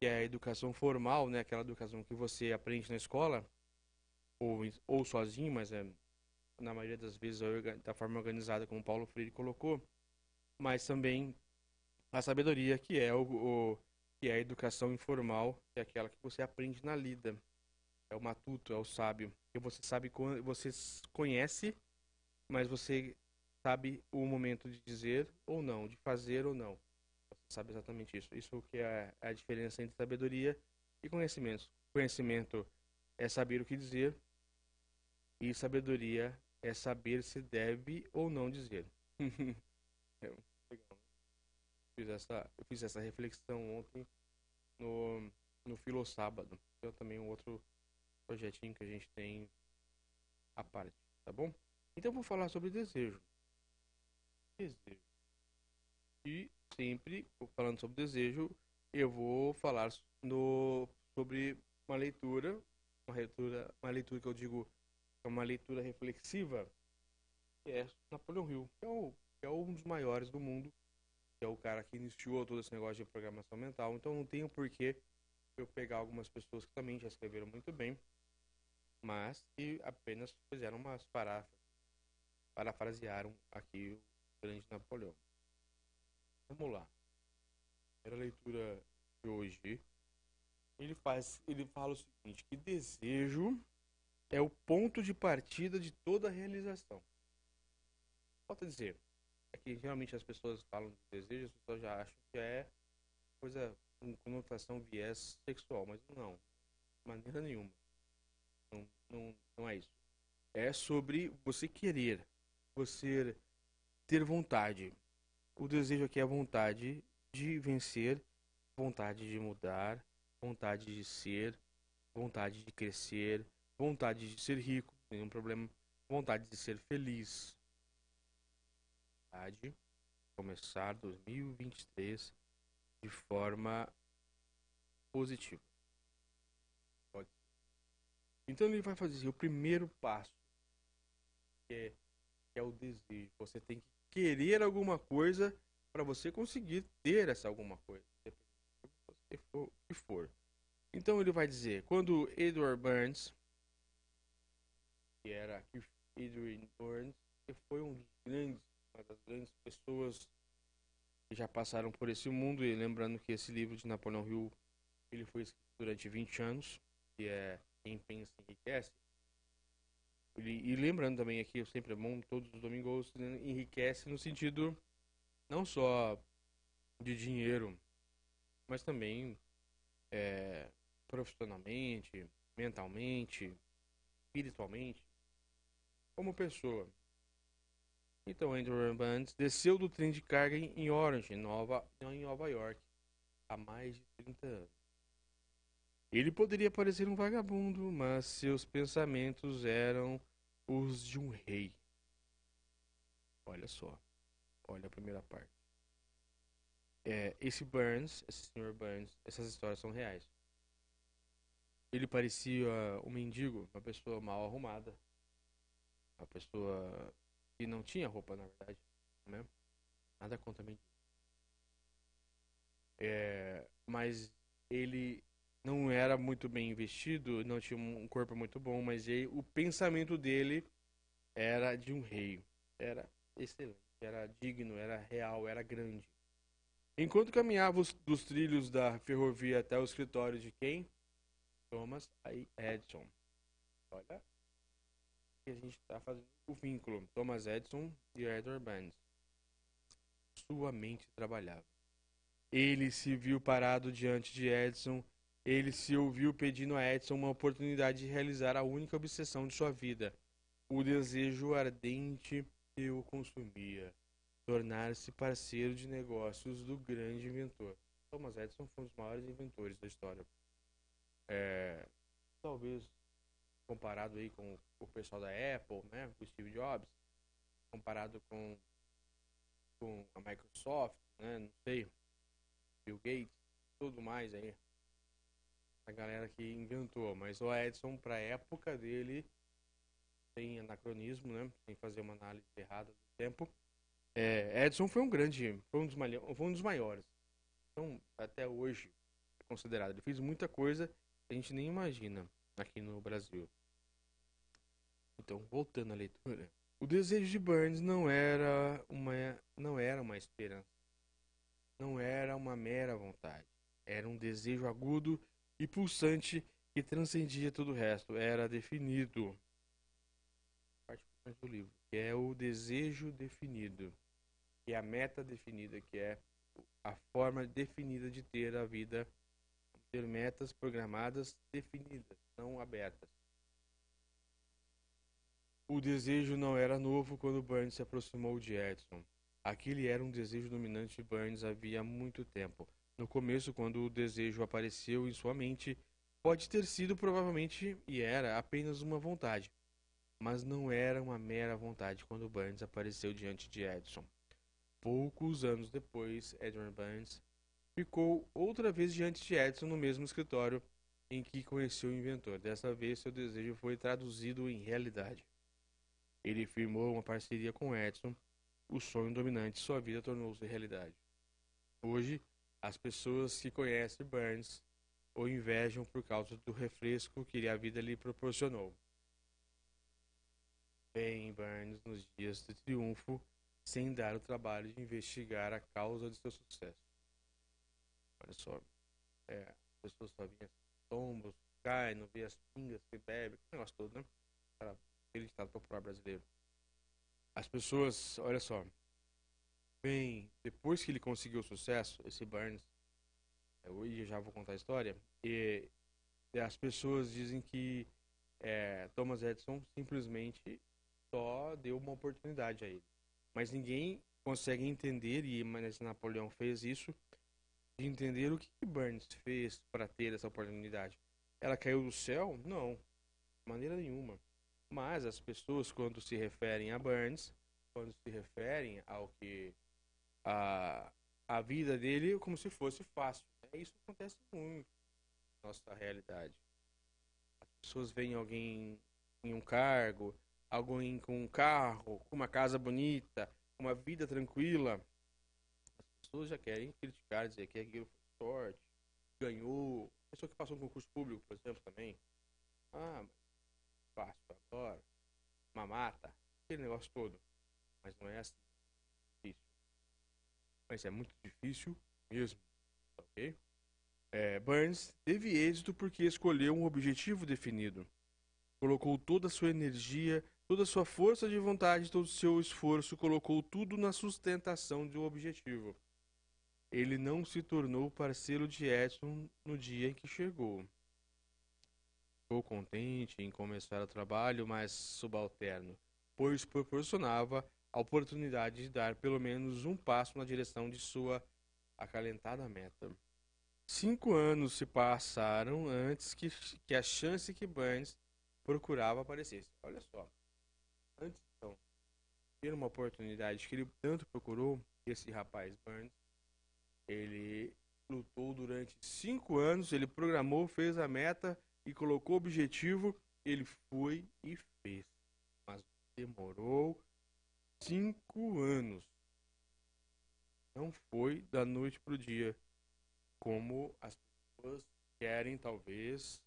que é a educação formal, né? Aquela educação que você aprende na escola, ou, ou sozinho, mas é na maioria das vezes da forma organizada, como Paulo Freire colocou, mas também a sabedoria, que é o, o que é a educação informal, que é aquela que você aprende na lida. É o matuto, é o sábio, que você sabe você conhece, mas você sabe o momento de dizer ou não, de fazer ou não. Sabe exatamente isso. Isso que é a diferença entre sabedoria e conhecimento. Conhecimento é saber o que dizer e sabedoria é saber se deve ou não dizer. é, legal. Fiz essa, eu fiz essa reflexão ontem no, no Filo Sábado. Então também um outro projetinho que a gente tem à parte, tá bom? Então vou falar sobre desejo. Desejo. E sempre, falando sobre desejo, eu vou falar no, sobre uma leitura, uma leitura, uma leitura que eu digo é uma leitura reflexiva, que é Napoleão Hill, que é, o, que é um dos maiores do mundo, que é o cara que iniciou todo esse negócio de programação mental. Então não tenho porquê eu pegar algumas pessoas que também já escreveram muito bem, mas que apenas fizeram umas paráfrases, parafrasearam aqui o grande Napoleão. Vamos lá. Primeira leitura de hoje. Ele faz, ele fala o seguinte, que desejo é o ponto de partida de toda a realização. Falta dizer, é que realmente as pessoas falam de desejo, as pessoas já acham que é coisa com conotação viés sexual, mas não, de maneira nenhuma. Não, não, não é isso. É sobre você querer, você ter vontade. O desejo aqui é a vontade de vencer, vontade de mudar, vontade de ser, vontade de crescer, vontade de ser rico, nenhum problema, vontade de ser feliz. Vontade começar 2023 de forma positiva. Então ele vai fazer o primeiro passo, que é, que é o desejo. Você tem que querer alguma coisa para você conseguir ter essa alguma coisa, que for. Então ele vai dizer, quando Edward Burns que era Adrian Burns, que foi um dos grandes, uma das grandes pessoas que já passaram por esse mundo. E lembrando que esse livro de Napoleão Hill ele foi escrito durante 20 anos, que é Quem Pensa Enriquece. Ele, e lembrando também aqui, sempre é bom, todos os domingos enriquece no sentido não só de dinheiro, mas também é, profissionalmente, mentalmente, espiritualmente como pessoa. Então Andrew Bands desceu do trem de carga em Orange, Nova, em Nova York, há mais de 30 anos. Ele poderia parecer um vagabundo, mas seus pensamentos eram os de um rei. Olha só. Olha a primeira parte. É, esse Burns, esse Sr. Burns, essas histórias são reais. Ele parecia um mendigo, uma pessoa mal arrumada, a pessoa que não tinha roupa, na verdade, né? Nada contra mim. É, mas ele não era muito bem vestido, não tinha um corpo muito bom, mas ele, o pensamento dele era de um rei. Era excelente, era digno, era real, era grande. Enquanto caminhava os, dos trilhos da ferrovia até o escritório de quem? Thomas Edison. Olha, que a gente está fazendo o vínculo Thomas Edison e Edward Burns. Sua mente trabalhava. Ele se viu parado diante de Edison. Ele se ouviu pedindo a Edison uma oportunidade de realizar a única obsessão de sua vida, o desejo ardente que o consumia, tornar-se parceiro de negócios do grande inventor. Thomas Edison foi um dos maiores inventores da história. É, talvez comparado aí com o pessoal da Apple, né, com o Steve Jobs, comparado com, com a Microsoft, né, não sei, Bill Gates, tudo mais aí. A galera que inventou, mas o Edison para época dele tem anacronismo, né, sem fazer uma análise errada do tempo. É, Edison foi um grande, foi um dos, foi um dos maiores. Então, até hoje, considerado. Ele fez muita coisa que a gente nem imagina aqui no Brasil. Então, voltando à leitura. O desejo de Burns não era uma não era uma esperança. Não era uma mera vontade. Era um desejo agudo e pulsante que transcendia todo o resto. Era definido. Parte do livro, que é o desejo definido, que é a meta definida, que é a forma definida de ter a vida, ter metas programadas definidas, não abertas. O desejo não era novo quando Burns se aproximou de Edson. Aquele era um desejo dominante de Burns havia muito tempo. No começo, quando o desejo apareceu em sua mente, pode ter sido provavelmente e era apenas uma vontade, mas não era uma mera vontade quando Burns apareceu diante de Edson. Poucos anos depois, Edward Burns ficou outra vez diante de Edison no mesmo escritório em que conheceu o inventor. Dessa vez, seu desejo foi traduzido em realidade. Ele firmou uma parceria com Edison. O sonho dominante de sua vida tornou-se realidade. Hoje, as pessoas que conhecem Burns o invejam por causa do refresco que a vida lhe proporcionou. Bem, Burns, nos dias de triunfo, sem dar o trabalho de investigar a causa de seu sucesso. Olha só, é, as pessoas só vinham tombos, caem, não vê as pingas que bebe, negócio todo, né? Para ele está popular brasileiro. As pessoas, olha só, bem, depois que ele conseguiu o sucesso, esse Burns, eu já vou contar a história, e, as pessoas dizem que é, Thomas Edison simplesmente só deu uma oportunidade a ele mas ninguém consegue entender, e mas Napoleão fez isso, de entender o que Burns fez para ter essa oportunidade. Ela caiu do céu? Não, de maneira nenhuma. Mas as pessoas, quando se referem a Burns, quando se referem ao que a, a vida dele, como se fosse fácil. Né? Isso acontece muito na nossa realidade. As pessoas veem alguém em um cargo, alguém com um carro, com uma casa bonita, uma vida tranquila, as pessoas já querem criticar, dizer que aquilo foi sorte, ganhou. A pessoa que passou um concurso público, por exemplo, também. Ah, fácil agora, uma mata, aquele negócio todo. Mas não é assim. Mas é muito difícil mesmo. Ok? É, Burns teve êxito porque escolheu um objetivo definido. Colocou toda a sua energia Toda a sua força de vontade, todo o seu esforço, colocou tudo na sustentação de um objetivo. Ele não se tornou parceiro de Edson no dia em que chegou. Ficou contente em começar o trabalho, mas subalterno, pois proporcionava a oportunidade de dar pelo menos um passo na direção de sua acalentada meta. Cinco anos se passaram antes que, que a chance que Burns procurava aparecesse. Olha só antes então ter uma oportunidade que ele tanto procurou, esse rapaz Burns, ele lutou durante cinco anos, ele programou, fez a meta e colocou o objetivo, ele foi e fez. Mas demorou cinco anos. Não foi da noite para o dia, como as pessoas querem talvez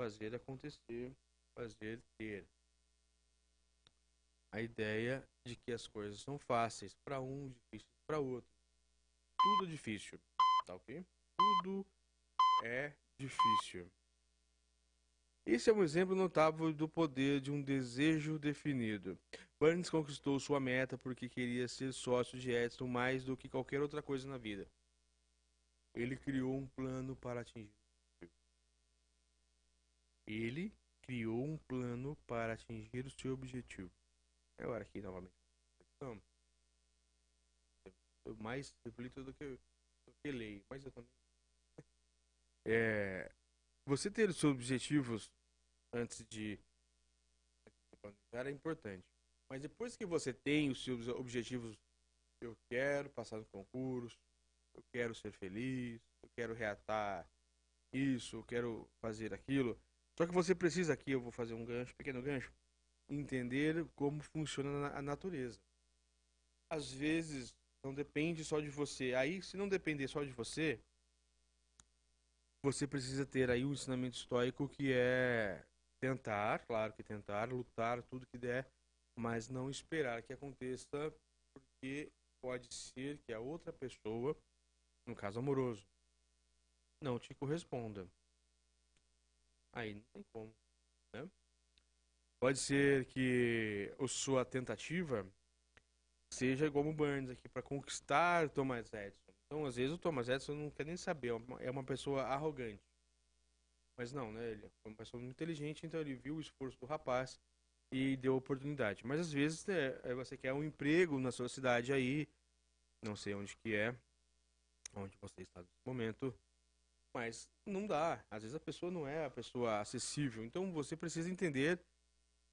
fazer acontecer, fazer ter a ideia de que as coisas são fáceis para um, difíceis para outro. Tudo é difícil, tá ok? Tudo é difícil. Esse é um exemplo notável do poder de um desejo definido. Burns conquistou sua meta porque queria ser sócio de Edison mais do que qualquer outra coisa na vida. Ele criou um plano para atingir. Ele criou um plano para atingir o seu objetivo. Agora aqui novamente. Então, eu mais reflito do que, do que leio, mas eu também. É, você ter os seus objetivos antes de planejar é importante. Mas depois que você tem os seus objetivos, eu quero passar no concurso, eu quero ser feliz, eu quero reatar isso, eu quero fazer aquilo. Só que você precisa aqui, eu vou fazer um gancho, pequeno gancho entender como funciona a natureza. Às vezes não depende só de você. Aí, se não depender só de você, você precisa ter aí o um ensinamento estoico que é tentar, claro que tentar, lutar tudo que der, mas não esperar que aconteça, porque pode ser que a outra pessoa, no caso amoroso, não te corresponda. Aí não tem como, né? Pode ser que a sua tentativa seja igual o Burns aqui para conquistar Thomas Edison. Então, às vezes o Thomas Edison não quer nem saber, é uma é pessoa arrogante. Mas não, né? Ele é uma pessoa muito inteligente, então ele viu o esforço do rapaz e deu oportunidade. Mas às vezes né, é, você quer um emprego na sua cidade aí, não sei onde que é, onde você está nesse momento, mas não dá. Às vezes a pessoa não é a pessoa acessível. Então você precisa entender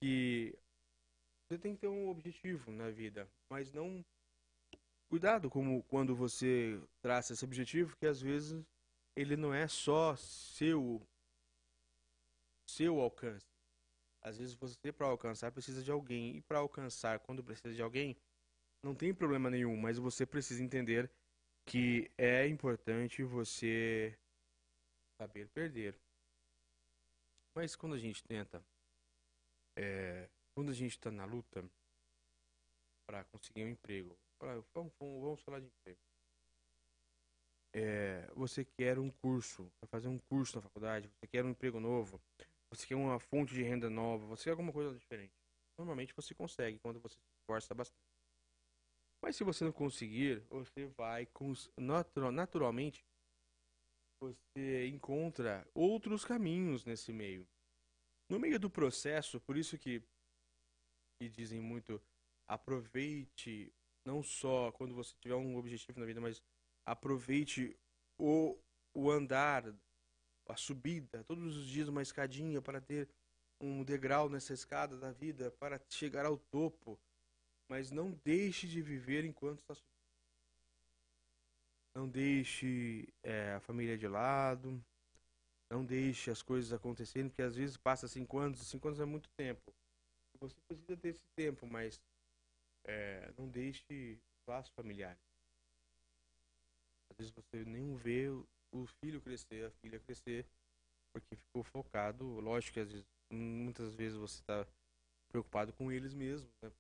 que você tem que ter um objetivo na vida, mas não cuidado como quando você traça esse objetivo, que às vezes ele não é só seu seu alcance. Às vezes você para alcançar precisa de alguém e para alcançar quando precisa de alguém não tem problema nenhum, mas você precisa entender que é importante você saber perder. Mas quando a gente tenta, é, quando a gente está na luta para conseguir um emprego, pra, vamos, vamos, falar de emprego. É, você quer um curso, fazer um curso na faculdade, você quer um emprego novo, você quer uma fonte de renda nova, você quer alguma coisa diferente. Normalmente você consegue quando você se esforça bastante. Mas se você não conseguir, você vai naturalmente você encontra outros caminhos nesse meio. No meio do processo, por isso que, que dizem muito, aproveite não só quando você tiver um objetivo na vida, mas aproveite o, o andar, a subida, todos os dias uma escadinha para ter um degrau nessa escada da vida, para chegar ao topo. Mas não deixe de viver enquanto está subindo. Não deixe é, a família de lado. Não deixe as coisas acontecerem, porque às vezes passa cinco anos, cinco anos é muito tempo. Você precisa ter esse tempo, mas é, não deixe laços familiares. Às vezes você nem vê o filho crescer, a filha crescer, porque ficou focado. Lógico que às vezes, muitas vezes você está preocupado com eles mesmos, né,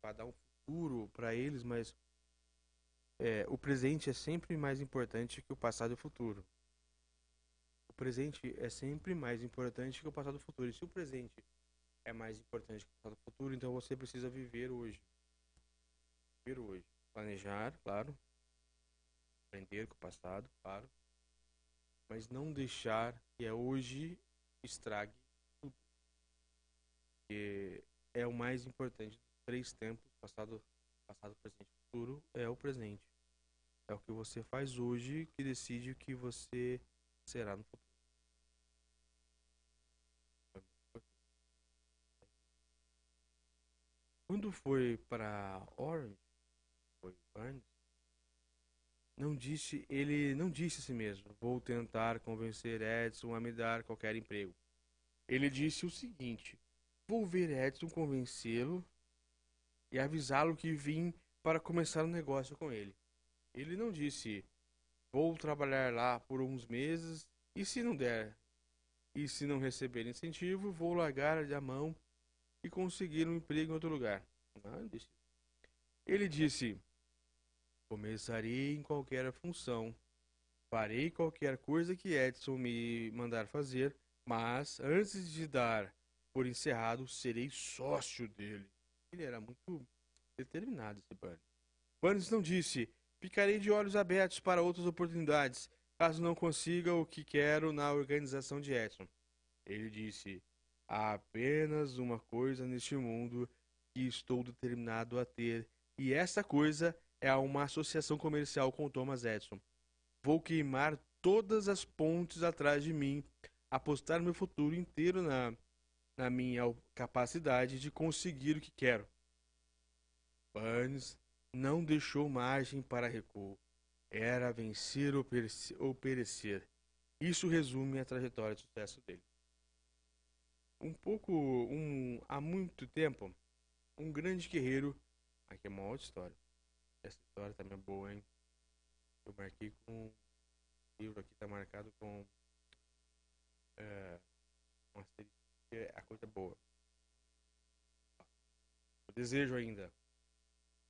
para dar um futuro para eles, mas é, o presente é sempre mais importante que o passado e o futuro. O presente é sempre mais importante que o passado e o futuro. E se o presente é mais importante que o passado e o futuro, então você precisa viver hoje. Viver hoje. Planejar, claro. Aprender com o passado, claro. Mas não deixar que é hoje estrague tudo. Porque é o mais importante dos três tempos, passado, passado, presente futuro é o presente. É o que você faz hoje que decide o que você será no futuro. Quando foi para Orange, foi Barnes, não disse, ele não disse a si mesmo, vou tentar convencer Edson a me dar qualquer emprego. Ele disse o seguinte, vou ver Edson convencê-lo e avisá-lo que vim para começar um negócio com ele. Ele não disse: vou trabalhar lá por uns meses e se não der, e se não receber incentivo, vou largar a mão e conseguir um emprego em outro lugar. Não, disse. Ele disse: começarei em qualquer função, farei qualquer coisa que Edson me mandar fazer, mas antes de dar por encerrado, serei sócio dele. Ele era muito determinado, esse Burns. Burns não disse: ficarei de olhos abertos para outras oportunidades, caso não consiga o que quero na organização de Edson. Ele disse: há apenas uma coisa neste mundo que estou determinado a ter, e essa coisa é uma associação comercial com Thomas Edison. Vou queimar todas as pontes atrás de mim, apostar meu futuro inteiro na, na minha capacidade de conseguir o que quero. Burns não deixou margem para recuo. Era vencer ou perecer. Isso resume a trajetória de sucesso dele. Um pouco, um, há muito tempo, um grande guerreiro. Aqui é uma outra história. Essa história também é boa, hein? Eu marquei com. O livro aqui está marcado com é a coisa boa. Eu desejo ainda.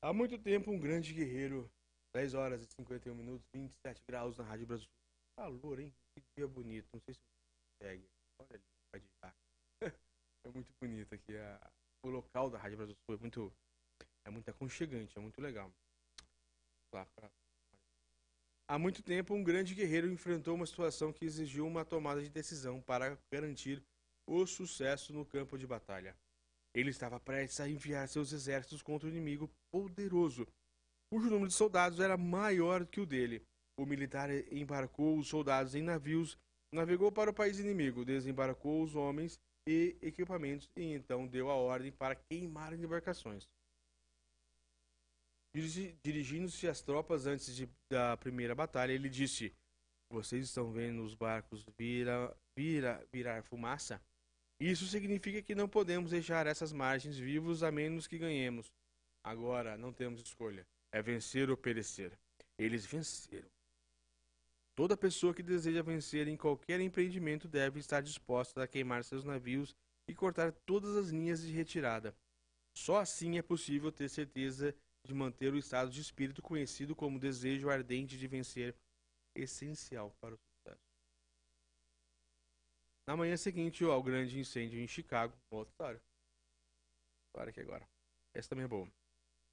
Há muito tempo, um grande guerreiro, 10 horas e 51 minutos, 27 graus na Rádio Brasil. Calor, hein? Que dia bonito. Não sei se você consegue. Olha ali, pode É muito bonito aqui. A, o local da Rádio Brasil Sul é muito, é muito aconchegante, é muito legal. Há muito tempo, um grande guerreiro enfrentou uma situação que exigiu uma tomada de decisão para garantir o sucesso no campo de batalha. Ele estava prestes a enviar seus exércitos contra um inimigo poderoso, cujo número de soldados era maior que o dele. O militar embarcou os soldados em navios, navegou para o país inimigo, desembarcou os homens e equipamentos e então deu a ordem para queimar embarcações. Dirigindo-se às tropas antes de, da primeira batalha, ele disse: Vocês estão vendo os barcos vira, vira, virar fumaça? Isso significa que não podemos deixar essas margens vivos a menos que ganhemos. Agora não temos escolha. É vencer ou perecer. Eles venceram. Toda pessoa que deseja vencer em qualquer empreendimento deve estar disposta a queimar seus navios e cortar todas as linhas de retirada. Só assim é possível ter certeza de manter o estado de espírito conhecido como desejo ardente de vencer, essencial para o na manhã seguinte ao grande incêndio em Chicago, outra história. História aqui agora. Essa também é boa.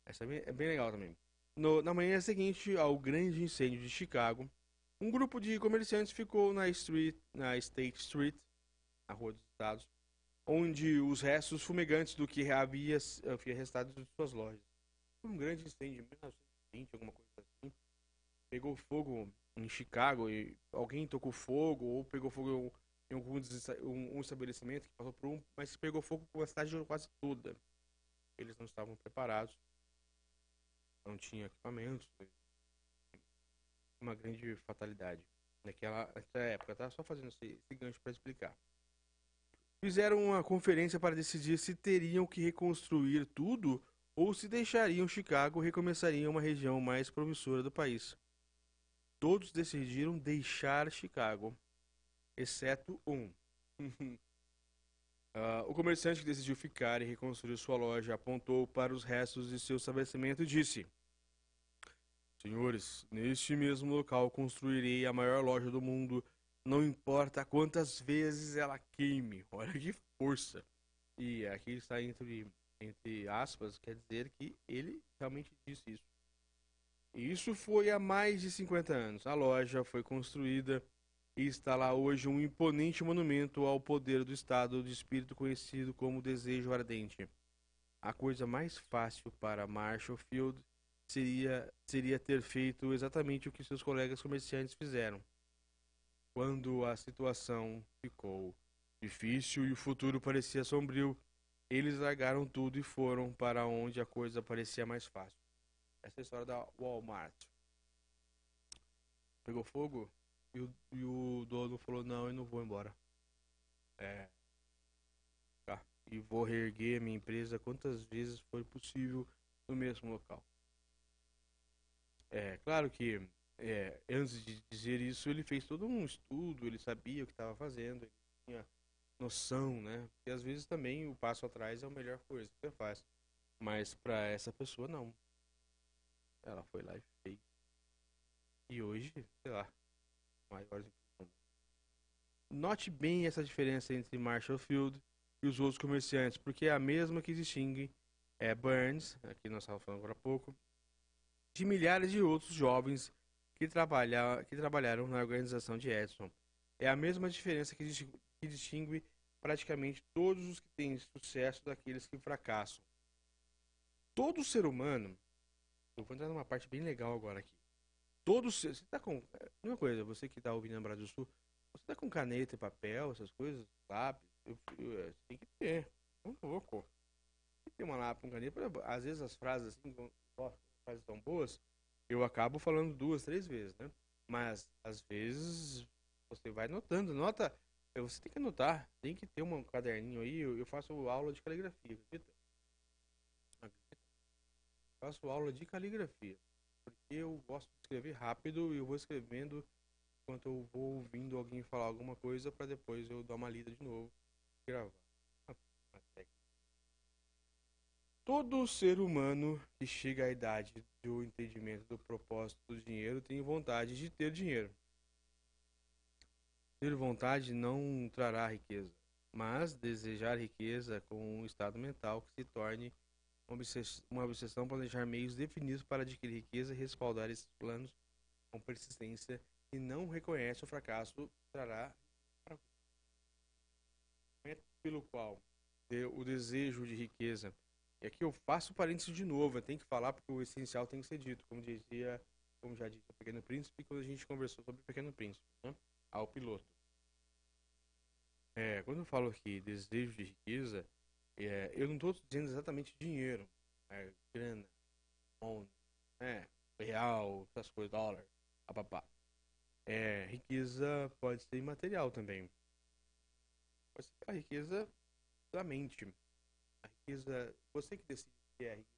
Essa é bem legal também. No, na manhã seguinte ao grande incêndio de Chicago, um grupo de comerciantes ficou na, street, na State Street, na Rua dos Estados, onde os restos fumegantes do que havia, havia restado de suas lojas. Um grande incêndio em 1920, alguma coisa assim. Pegou fogo em Chicago e alguém tocou fogo ou pegou fogo em algum um, um estabelecimento que passou por um, mas pegou fogo com a cidade quase toda. Eles não estavam preparados, não tinha equipamentos, uma grande fatalidade naquela, naquela época. Tá só fazendo esse, esse gancho para explicar. Fizeram uma conferência para decidir se teriam que reconstruir tudo ou se deixariam Chicago e recomeçariam uma região mais promissora do país. Todos decidiram deixar Chicago exceto um. uh, o comerciante que decidiu ficar e reconstruir sua loja apontou para os restos de seu estabelecimento e disse: Senhores, neste mesmo local construirei a maior loja do mundo, não importa quantas vezes ela queime. Olha que força! E aqui está entre, entre aspas, quer dizer que ele realmente disse isso. Isso foi há mais de 50 anos. A loja foi construída e está lá hoje um imponente monumento ao poder do estado de espírito conhecido como desejo ardente. A coisa mais fácil para Marshall Field seria, seria ter feito exatamente o que seus colegas comerciantes fizeram. Quando a situação ficou difícil e o futuro parecia sombrio, eles largaram tudo e foram para onde a coisa parecia mais fácil. Essa é a história da Walmart. Pegou fogo? E o, e o dono falou, não, eu não vou embora. É. Tá. E vou reerguer minha empresa quantas vezes for possível no mesmo local. É, claro que é, antes de dizer isso, ele fez todo um estudo, ele sabia o que estava fazendo, ele tinha noção, né? E às vezes também o passo atrás é a melhor coisa que você faz. Mas para essa pessoa, não. Ela foi lá e fez. E hoje, sei lá, maiores Note bem essa diferença entre Marshall Field e os outros comerciantes, porque é a mesma que distingue é, Burns, aqui nós estávamos falando agora há pouco, de milhares de outros jovens que, trabalha, que trabalharam na organização de Edson. É a mesma diferença que, distingue praticamente todos os que têm sucesso daqueles que fracassam. Todo ser humano, eu vou entrar numa parte bem legal agora aqui. Todos. Você tá com. Uma coisa, você que tá ouvindo no Brasil Sul, você tá com caneta e papel, essas coisas, lápis, eu, eu, eu, tem que ter. Um louco. Tem que ter uma lápis, um caneta. Às vezes as frases assim, frases tão boas, eu acabo falando duas, três vezes, né? Mas às vezes você vai notando, nota. Você tem que anotar, tem que ter um caderninho aí. Eu, faço aula de caligrafia, acredita? Faço aula de caligrafia. Porque eu gosto de escrever rápido e eu vou escrevendo enquanto eu vou ouvindo alguém falar alguma coisa para depois eu dar uma lida de novo e gravar. Todo ser humano que chega à idade do entendimento do propósito do dinheiro tem vontade de ter dinheiro. Ter vontade não trará riqueza, mas desejar riqueza com um estado mental que se torne uma obsessão planejar meios definidos para adquirir riqueza e respaldar esses planos com persistência e não reconhece o fracasso trará pelo qual o desejo de riqueza. E aqui eu faço parênteses de novo, eu tenho que falar porque o essencial tem que ser dito, como dizia, como já disse o Pequeno Príncipe quando a gente conversou sobre o Pequeno Príncipe, né? ao piloto. É, quando eu falo aqui desejo de riqueza, é, eu não estou dizendo exatamente dinheiro, é, grana, onda, é, real, essas coisas, dólar, papapá. É, riqueza pode ser imaterial também. Pode ser a riqueza da mente. A riqueza, você que decide o que é a riqueza.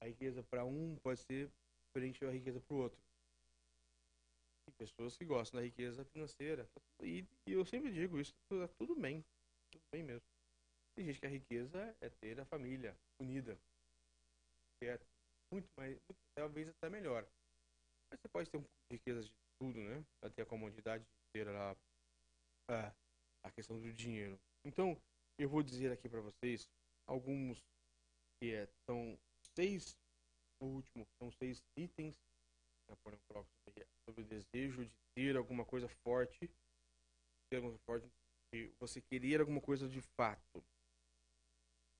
A riqueza para um pode ser diferente da riqueza para o outro. Pessoas que gostam da riqueza financeira. E, e eu sempre digo isso, tá tudo bem. Tudo bem mesmo. Tem gente que a riqueza é ter a família unida. Que é muito mais, muito, talvez até melhor. Mas você pode ter um pouco de riqueza de tudo, né? Pra ter a comodidade de ter a, a, a questão do dinheiro. Então, eu vou dizer aqui para vocês alguns que é, são seis, o último, são seis itens sobre, sobre o desejo de ter alguma coisa forte, ter alguma coisa forte, de você querer alguma coisa de fato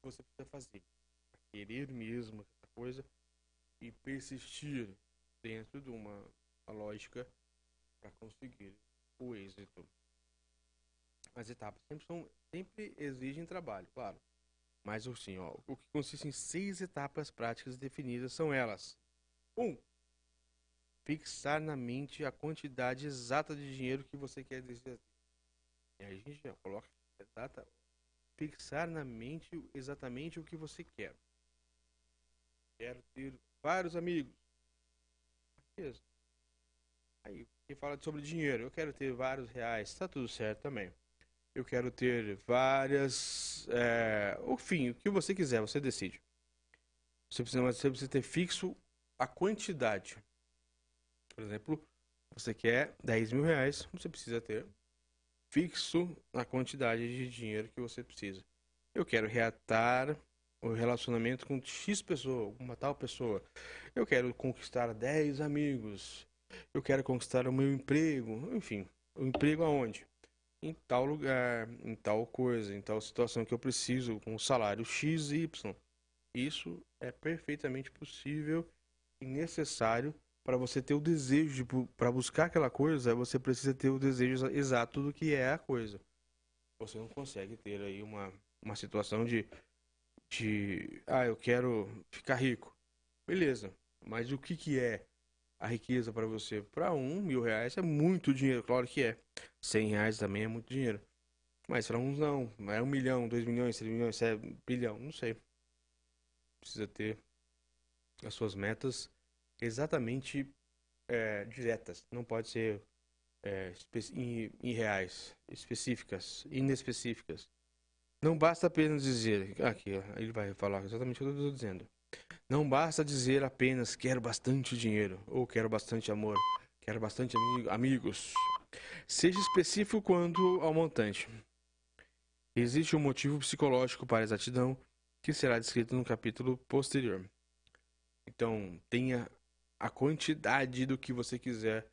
você precisa fazer. Querer mesmo essa coisa e persistir dentro de uma, uma lógica para conseguir o êxito. As etapas sempre, são, sempre exigem trabalho, claro. Mas assim, ó, o que consiste em seis etapas práticas definidas são elas. 1. Um, fixar na mente a quantidade exata de dinheiro que você quer desejar. E aí a gente já coloca fixar na mente exatamente o que você quer. Quero ter vários amigos. Beleza. Aí, quem fala sobre dinheiro, eu quero ter vários reais, está tudo certo também. Eu quero ter várias. É, o fim, o que você quiser, você decide. Você precisa, você precisa ter fixo a quantidade. Por exemplo, você quer 10 mil reais, você precisa ter fixo na quantidade de dinheiro que você precisa. Eu quero reatar o relacionamento com X pessoa, uma tal pessoa. Eu quero conquistar 10 amigos. Eu quero conquistar o meu emprego. Enfim, o emprego aonde? Em tal lugar, em tal coisa, em tal situação que eu preciso, com um salário X Y. Isso é perfeitamente possível e necessário para você ter o desejo de para buscar aquela coisa, você precisa ter o desejo exato do que é a coisa. Você não consegue ter aí uma, uma situação de, de ah, eu quero ficar rico. Beleza, mas o que, que é a riqueza para você? Para um mil reais é muito dinheiro, claro que é. Cem reais também é muito dinheiro. Mas para uns não, é um milhão, dois milhões, três milhões, é bilhão, não sei. Precisa ter as suas metas exatamente é, diretas, não pode ser é, em, em reais, específicas, inespecíficas. Não basta apenas dizer, aqui ele vai falar exatamente o que eu estou dizendo. Não basta dizer apenas quero bastante dinheiro ou quero bastante amor, quero bastante amigos. Seja específico quanto ao montante. Existe um motivo psicológico para a exatidão que será descrito no capítulo posterior. Então, tenha a quantidade do que você quiser.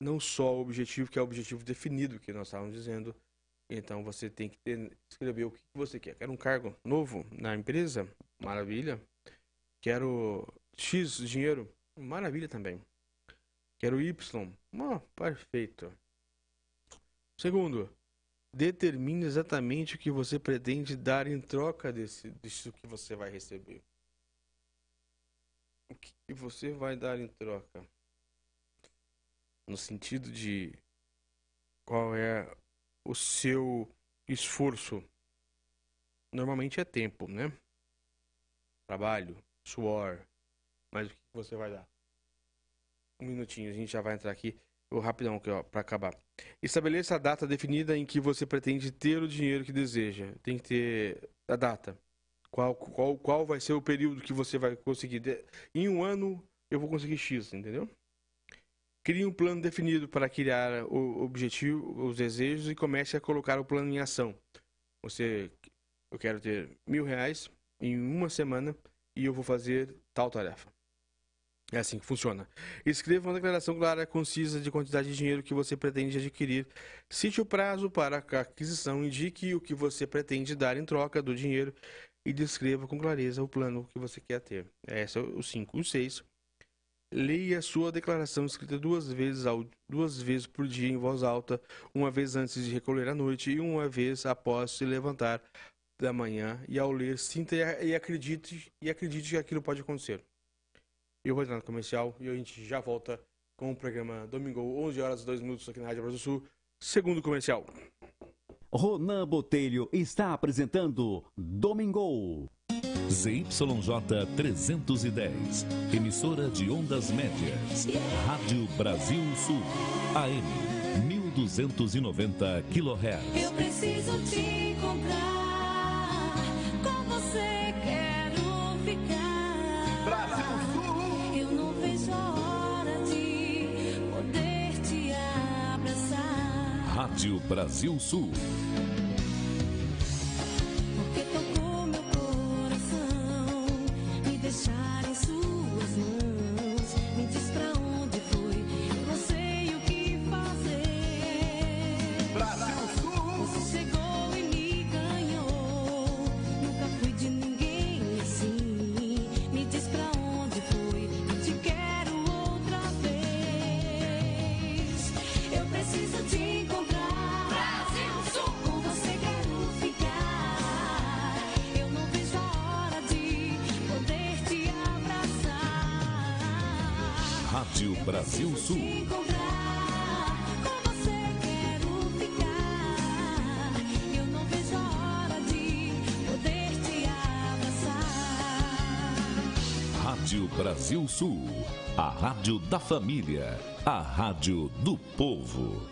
Não só o objetivo, que é o objetivo definido que nós estávamos dizendo. Então você tem que ter, escrever o que você quer. Quero um cargo novo na empresa? Maravilha. Quero X dinheiro? Maravilha também. Quero Y? Oh, perfeito. Segundo, determine exatamente o que você pretende dar em troca desse, disso que você vai receber. O que você vai dar em troca? No sentido de qual é o seu esforço? Normalmente é tempo, né? Trabalho, suor. Mas o que você vai dar? Um minutinho, a gente já vai entrar aqui. Vou rapidão aqui, ó, para acabar. Estabeleça a data definida em que você pretende ter o dinheiro que deseja. Tem que ter a data. Qual, qual, qual vai ser o período que você vai conseguir? Em um ano eu vou conseguir X, entendeu? Crie um plano definido para criar o objetivo, os desejos e comece a colocar o plano em ação. Você, eu quero ter mil reais em uma semana e eu vou fazer tal tarefa. É assim que funciona. Escreva uma declaração clara e concisa de quantidade de dinheiro que você pretende adquirir. Cite o prazo para a aquisição, indique o que você pretende dar em troca do dinheiro e descreva com clareza o plano que você quer ter. Esse é o 5. O 6. Leia sua declaração escrita duas vezes, ao, duas vezes por dia em voz alta, uma vez antes de recolher à noite e uma vez após se levantar da manhã. E ao ler, sinta e acredite, e acredite que aquilo pode acontecer. Eu vou entrar no comercial e a gente já volta com o programa Domingo, 11 horas e 2 minutos aqui na Rádio Brasil Sul. Segundo comercial. Ronan Botelho está apresentando Domingo. ZYJ 310, emissora de ondas médias. Rádio Brasil Sul, AM 1290 kHz. Eu preciso te encontrar. Rádio Brasil Sul, te abraçar. Rádio Brasil Sul, a rádio da família, a rádio do povo.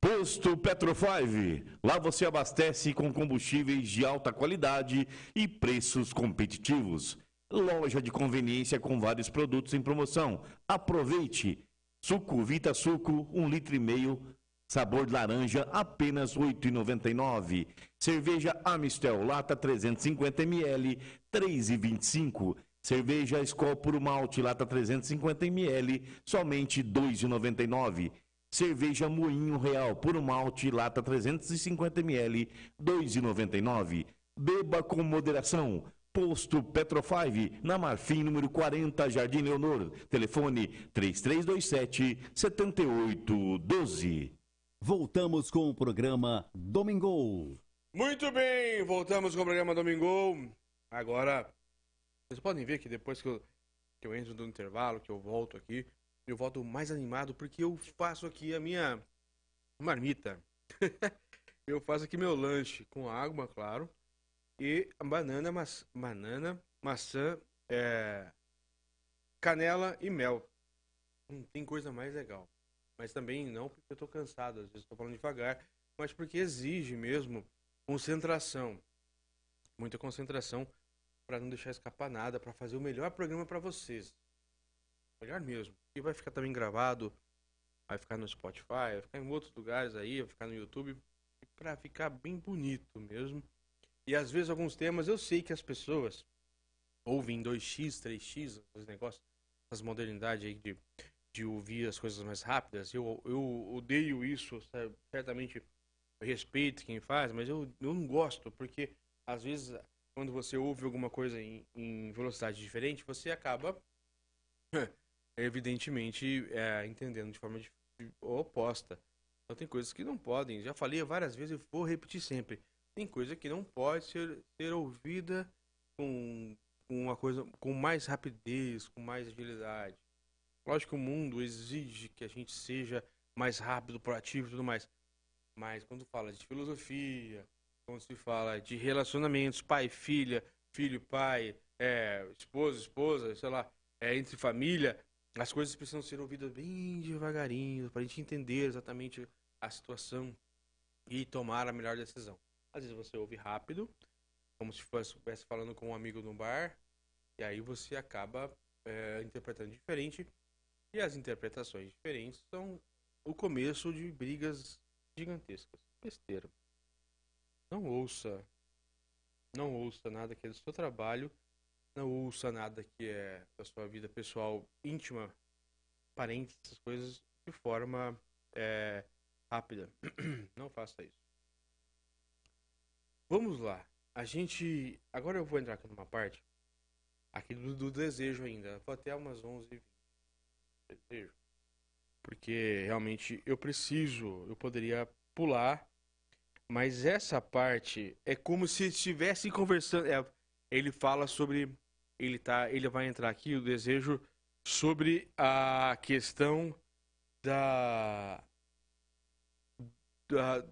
Posto Petro 5. Lá você abastece com combustíveis de alta qualidade e preços competitivos. Loja de conveniência com vários produtos em promoção. Aproveite! Suco Vita Suco, 1 litro e meio, sabor laranja, apenas R$ 8,99. Cerveja Amistel, lata 350 ml, R$ 3,25. Cerveja Skol Puro Malte, lata 350 ml, somente R$ 2,99. Cerveja Moinho Real Puro Malte, lata 350 ml, R$ 2,99. Beba com moderação. Posto Petro 5, na Marfim, número 40, Jardim Leonor. Telefone 3327 7812. Voltamos com o programa Domingo. Muito bem, voltamos com o programa Domingo. Agora, vocês podem ver que depois que eu, que eu entro do intervalo, que eu volto aqui, eu volto mais animado porque eu faço aqui a minha marmita. eu faço aqui meu lanche com água, claro, e banana, mas, banana maçã, é, canela e mel. Não tem coisa mais legal. Mas também não porque eu tô cansado, às vezes estou falando devagar, mas porque exige mesmo concentração. Muita concentração para não deixar escapar nada, para fazer o melhor programa para vocês. Melhor mesmo. E vai ficar também gravado, vai ficar no Spotify, vai ficar em outros lugares aí, vai ficar no YouTube, para ficar bem bonito mesmo. E às vezes alguns temas eu sei que as pessoas ouvem 2x, 3x, os negócios, as modernidades aí de, de ouvir as coisas mais rápidas. Eu, eu odeio isso, sabe? certamente respeito quem faz, mas eu, eu não gosto, porque às vezes quando você ouve alguma coisa em, em velocidade diferente, você acaba, evidentemente, é, entendendo de forma oposta. Então tem coisas que não podem, já falei várias vezes e vou repetir sempre. Tem coisa que não pode ser, ser ouvida com, com uma coisa com mais rapidez, com mais agilidade. Lógico que o mundo exige que a gente seja mais rápido, proativo e tudo mais. Mas quando fala de filosofia, quando se fala de relacionamentos, pai, filha, filho, pai, é, esposa, esposa, sei lá, é, entre família, as coisas precisam ser ouvidas bem devagarinho, para a gente entender exatamente a situação e tomar a melhor decisão. Às vezes você ouve rápido, como se fosse estivesse falando com um amigo no bar, e aí você acaba é, interpretando diferente, e as interpretações diferentes são o começo de brigas gigantescas. Besteira. Não ouça, não ouça nada que é do seu trabalho, não ouça nada que é da sua vida pessoal íntima, parentes, essas coisas, de forma é, rápida. Não faça isso. Vamos lá. A gente. Agora eu vou entrar aqui numa parte. Aqui do, do desejo ainda. Vou até umas 11 h Desejo. Porque realmente eu preciso. Eu poderia pular. Mas essa parte é como se estivesse conversando. é, ele fala sobre. Ele, tá, ele vai entrar aqui, o desejo, sobre a questão da. Da,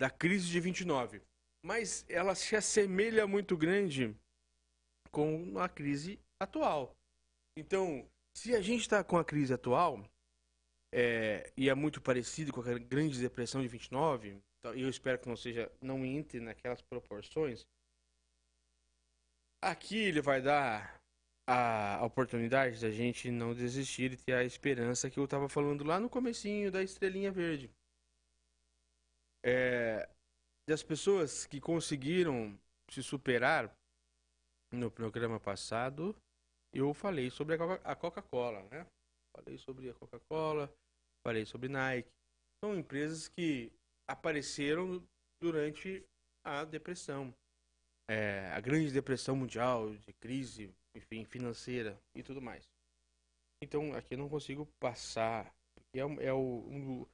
da crise de 29 mas ela se assemelha muito grande com a crise atual. Então, se a gente está com a crise atual, é, e é muito parecido com a grande depressão de 29, então, eu espero que não seja, não entre naquelas proporções, aqui ele vai dar a oportunidade da gente não desistir e ter a esperança que eu estava falando lá no comecinho da estrelinha verde. É, das pessoas que conseguiram se superar no programa passado, eu falei sobre a Coca- a Coca-Cola, né? Falei sobre a Coca-Cola, falei sobre Nike. São empresas que apareceram durante a depressão, É, a grande depressão mundial, de crise, enfim, financeira e tudo mais. Então, aqui eu não consigo passar. É, é o, um-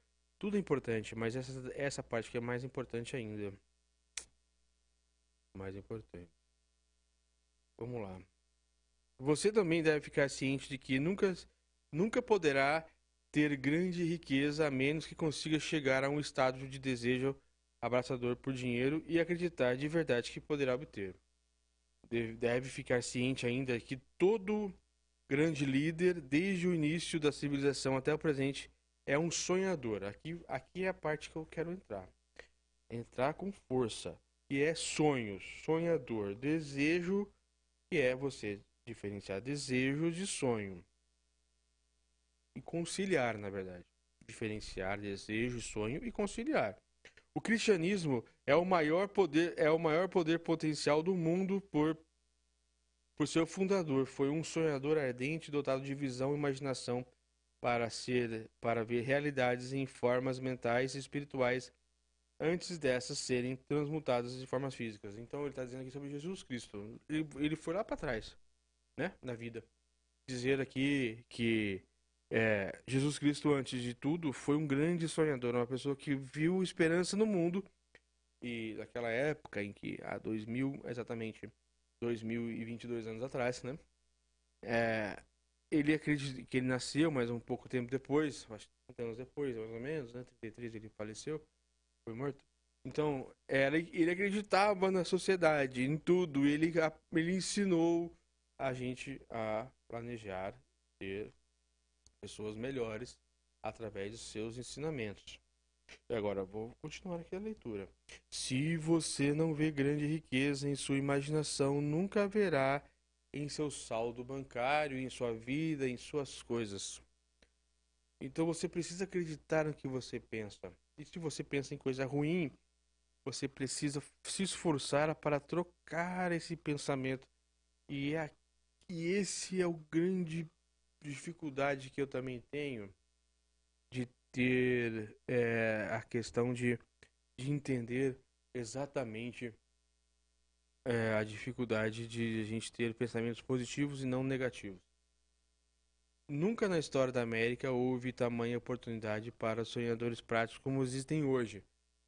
tudo é importante, mas essa, essa parte que é mais importante ainda. Mais importante. Vamos lá. Você também deve ficar ciente de que nunca, nunca poderá ter grande riqueza a menos que consiga chegar a um estado de desejo abraçador por dinheiro e acreditar de verdade que poderá obter. Deve, ficar ciente ainda que todo grande líder, desde o início da civilização até o presente, é um sonhador. Aqui, aqui é a parte que eu quero entrar. Entrar com força. E é sonhos, sonhador, desejo, que é você diferenciar desejo de sonho. E conciliar, na verdade. Diferenciar desejo, sonho e conciliar. O cristianismo é o maior poder, é o maior poder potencial do mundo por por seu fundador. Foi um sonhador ardente, dotado de visão e imaginação para ser para ver realidades em formas mentais e espirituais antes dessas serem transmutadas em formas físicas. Então ele está dizendo aqui sobre Jesus Cristo. Ele, ele foi lá para trás, né, na vida. Dizer aqui que é, Jesus Cristo, antes de tudo, foi um grande sonhador, uma pessoa que viu esperança no mundo. E naquela época em que, há 2000, exatamente 2022 anos atrás, né? É, ele acredita que ele nasceu, mas um pouco tempo depois, acho que 30 anos depois, mais ou menos, né? 33 ele faleceu, foi morto. Então, era, ele acreditava na sociedade, em tudo. Ele, ele ensinou a gente a planejar, ter pessoas melhores através dos seus ensinamentos. E agora vou continuar aqui a leitura. Se você não vê grande riqueza em sua imaginação, nunca haverá em seu saldo bancário, em sua vida, em suas coisas. Então você precisa acreditar no que você pensa. E se você pensa em coisa ruim, você precisa se esforçar para trocar esse pensamento. E, é, e esse é o grande dificuldade que eu também tenho de ter é, a questão de, de entender exatamente é, a dificuldade de a gente ter pensamentos positivos e não negativos. Nunca na história da América houve tamanha oportunidade para sonhadores práticos como existem hoje.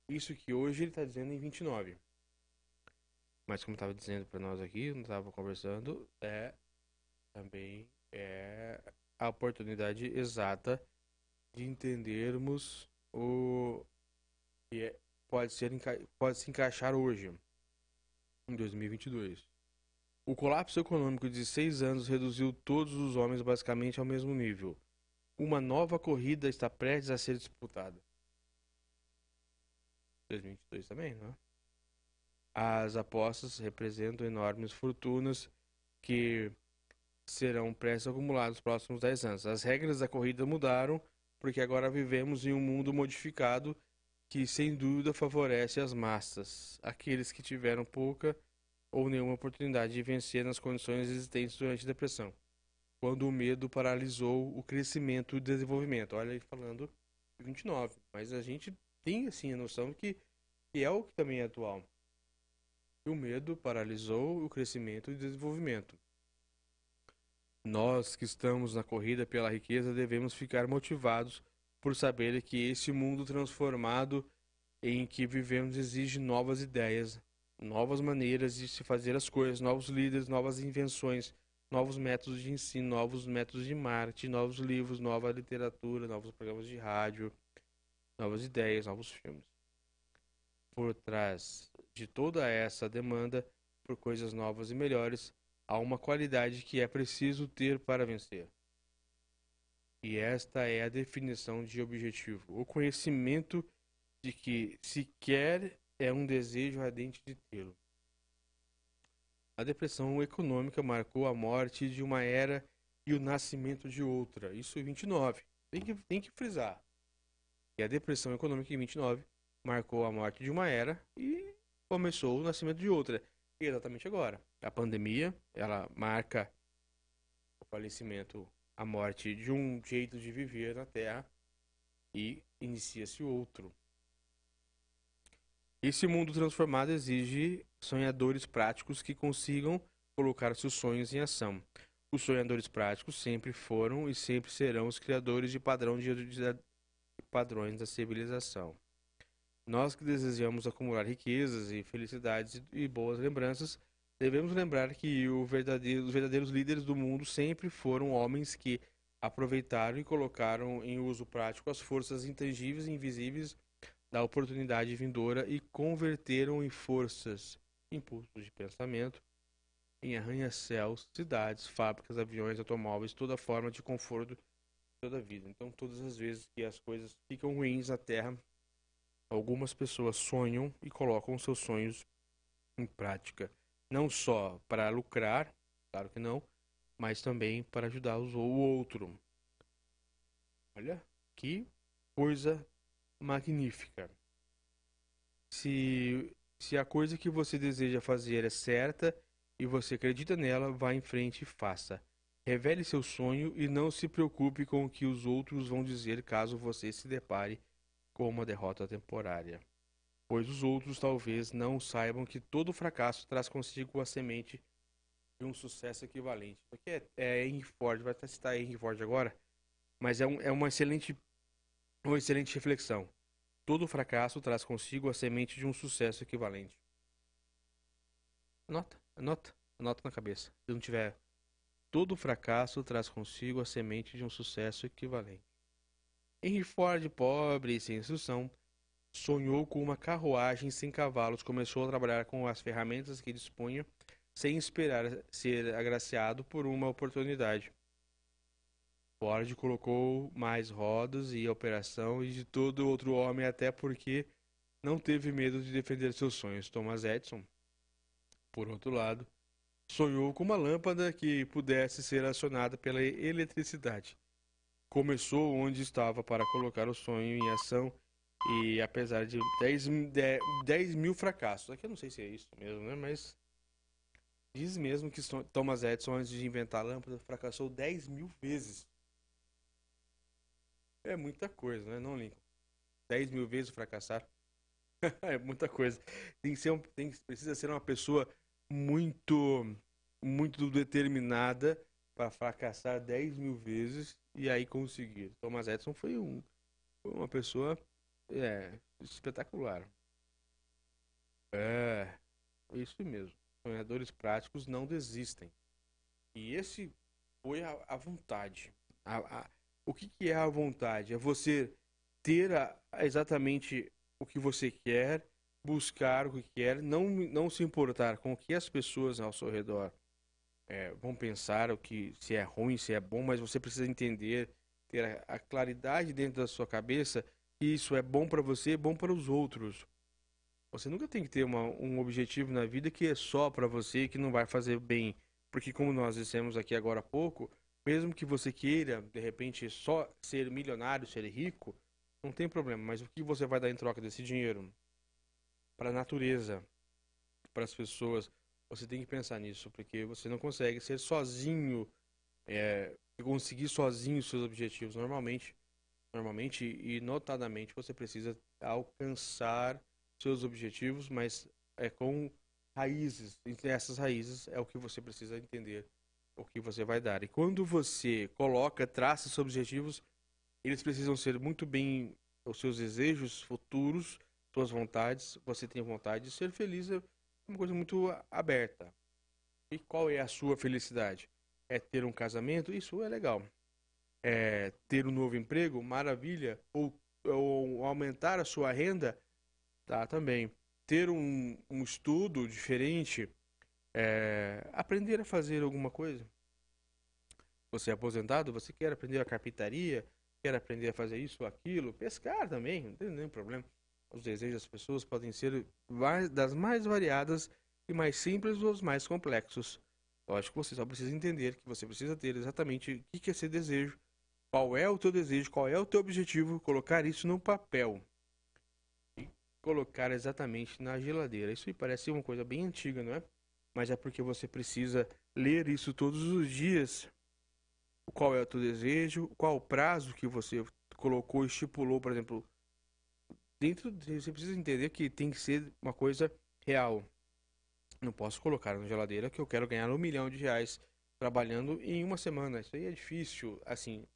Isso que hoje ele está dizendo em 29. Mas como estava dizendo para nós aqui, não estava conversando, é também é a oportunidade exata de entendermos o que é- pode ser pode se encaixar hoje em 2022. O colapso econômico de seis anos reduziu todos os homens basicamente ao mesmo nível. Uma nova corrida está prestes a ser disputada. 2022 também, não é? As apostas representam enormes fortunas que serão prestes acumuladas nos próximos 10 anos. As regras da corrida mudaram porque agora vivemos em um mundo modificado que sem dúvida favorece as massas, aqueles que tiveram pouca ou nenhuma oportunidade de vencer nas condições existentes durante a depressão, quando o medo paralisou o crescimento e o desenvolvimento. Olha aí falando de 29, mas a gente tem assim a noção que, que é o que também é atual. O medo paralisou o crescimento e o desenvolvimento. Nós que estamos na corrida pela riqueza devemos ficar motivados por saber que esse mundo transformado em que vivemos exige novas ideias, novas maneiras de se fazer as coisas, novos líderes, novas invenções, novos métodos de ensino, novos métodos de marketing, novos livros, nova literatura, novos programas de rádio, novas ideias, novos filmes. Por trás de toda essa demanda por coisas novas e melhores, há uma qualidade que é preciso ter para vencer. E esta é a definição de objetivo: o conhecimento de que se quer é um desejo ardente de tê-lo. A depressão econômica marcou a morte de uma era e o nascimento de outra. Isso em 29. Tem que, tem que frisar. E a depressão econômica em 29 marcou a morte de uma era e começou o nascimento de outra. Exatamente agora. A pandemia, ela marca o falecimento, a morte de um jeito de viver na Terra e inicia-se outro. Esse mundo transformado exige sonhadores práticos que consigam colocar seus sonhos em ação. Os sonhadores práticos sempre foram e sempre serão os criadores de, padrão de, de- de padrões da civilização. Nós que desejamos acumular riquezas e felicidades e boas lembranças, devemos lembrar que verdadeiro- os verdadeiros líderes do mundo sempre foram homens que aproveitaram e colocaram em uso prático as forças intangíveis e invisíveis da oportunidade vindoura e converteram em forças, impulsos de pensamento, em arranha-céus, cidades, fábricas, aviões, automóveis, toda forma de conforto de toda a vida. Então, todas as vezes que as coisas ficam ruins na Terra, algumas pessoas sonham e colocam seus sonhos em prática, não só para lucrar, claro que não, mas também para ajudar os- o outro. Olha que coisa magnífica. Se, se a coisa que você deseja fazer é certa e você acredita nela, vá em frente e faça. Revele seu sonho e não se preocupe com o que os outros vão dizer caso você se depare com uma derrota temporária. Pois os outros talvez não saibam que todo fracasso traz consigo a semente de um sucesso equivalente. Aqui é, é Henry Ford, vai até citar Henry Ford agora, mas é, um, é uma excelente uma excelente reflexão. Todo fracasso traz consigo a semente de um sucesso equivalente. Anota, anota, anota na cabeça. Se não tiver. Todo fracasso traz consigo a semente de um sucesso equivalente. Henry Ford, pobre e sem instrução, sonhou com uma carruagem sem cavalos, começou a trabalhar com as ferramentas que dispunha, sem esperar ser agraciado por uma oportunidade. Ford colocou mais rodas e operação e de todo outro homem, até porque não teve medo de defender seus sonhos. Thomas Edison, por outro lado, sonhou com uma lâmpada que pudesse ser acionada pela eletricidade. Começou onde estava para colocar o sonho em ação e apesar de 10, mi- de- 10 mil fracassos, aqui eu não sei se é isso mesmo, né? Mas diz mesmo que Thomas Edison, antes de inventar a lâmpada, fracassou 10 mil vezes. É muita coisa, né? Não, Lincoln? 10 mil vezes fracassar. é muita coisa. Tem que ser um, tem, precisa ser uma pessoa muito, muito determinada para fracassar 10 mil vezes e aí conseguir. Thomas Edison foi, um, uma pessoa é, espetacular. É, isso mesmo. Sonhadores práticos não desistem. E esse foi a, a vontade. A, a- o que, que é a vontade? É você ter a- exatamente o que você quer, buscar o que quer, não, não se importar com o que as pessoas ao seu redor é, vão pensar, o que se é ruim, se é bom, mas você precisa entender, ter a, a claridade dentro da sua cabeça isso é bom para você, é bom para os outros. Você nunca tem que ter uma- um objetivo na vida que é só para você e que não vai fazer bem. Porque como nós dissemos aqui agora há pouco, mesmo que você queira, de repente, só ser milionário, ser rico, não tem problema. Mas o que você vai dar em troca desse dinheiro? Para a natureza, para as pessoas. Você tem que pensar nisso, porque você não consegue ser sozinho, é, conseguir sozinho os seus objetivos. Normalmente, normalmente e notadamente, você precisa alcançar seus objetivos, mas é com raízes. E essas raízes é o que você precisa entender, o que você vai dar. E quando você coloca, traça seus objetivos, eles precisam ser muito bem os seus desejos futuros, suas vontades. Você tem vontade de ser feliz, é uma coisa muito aberta. E qual é a sua felicidade? É ter um casamento? Isso é legal. É ter um novo emprego? Maravilha. Ou, ou aumentar a sua renda? Tá, também. Ter um, um estudo diferente? É, aprender a fazer alguma coisa? Você é aposentado? Você quer aprender a carpintaria? Quer aprender a fazer isso aquilo? Pescar também, não tem nenhum problema. Os desejos das pessoas podem ser das mais variadas e mais simples ou os mais complexos. Lógico que você só precisa entender que você precisa ter exatamente o que é esse desejo, qual é o teu desejo, qual é o teu objetivo, colocar isso no papel e colocar exatamente na geladeira. Isso me parece uma coisa bem antiga, não é? Mas é porque você precisa ler isso todos os dias. Qual é o teu desejo, qual o prazo que você colocou, estipulou, por exemplo, dentro de- você precisa entender que tem que ser uma coisa real. Não posso colocar na geladeira que eu quero ganhar um milhão de reais trabalhando em uma semana. Isso aí é difícil, assim,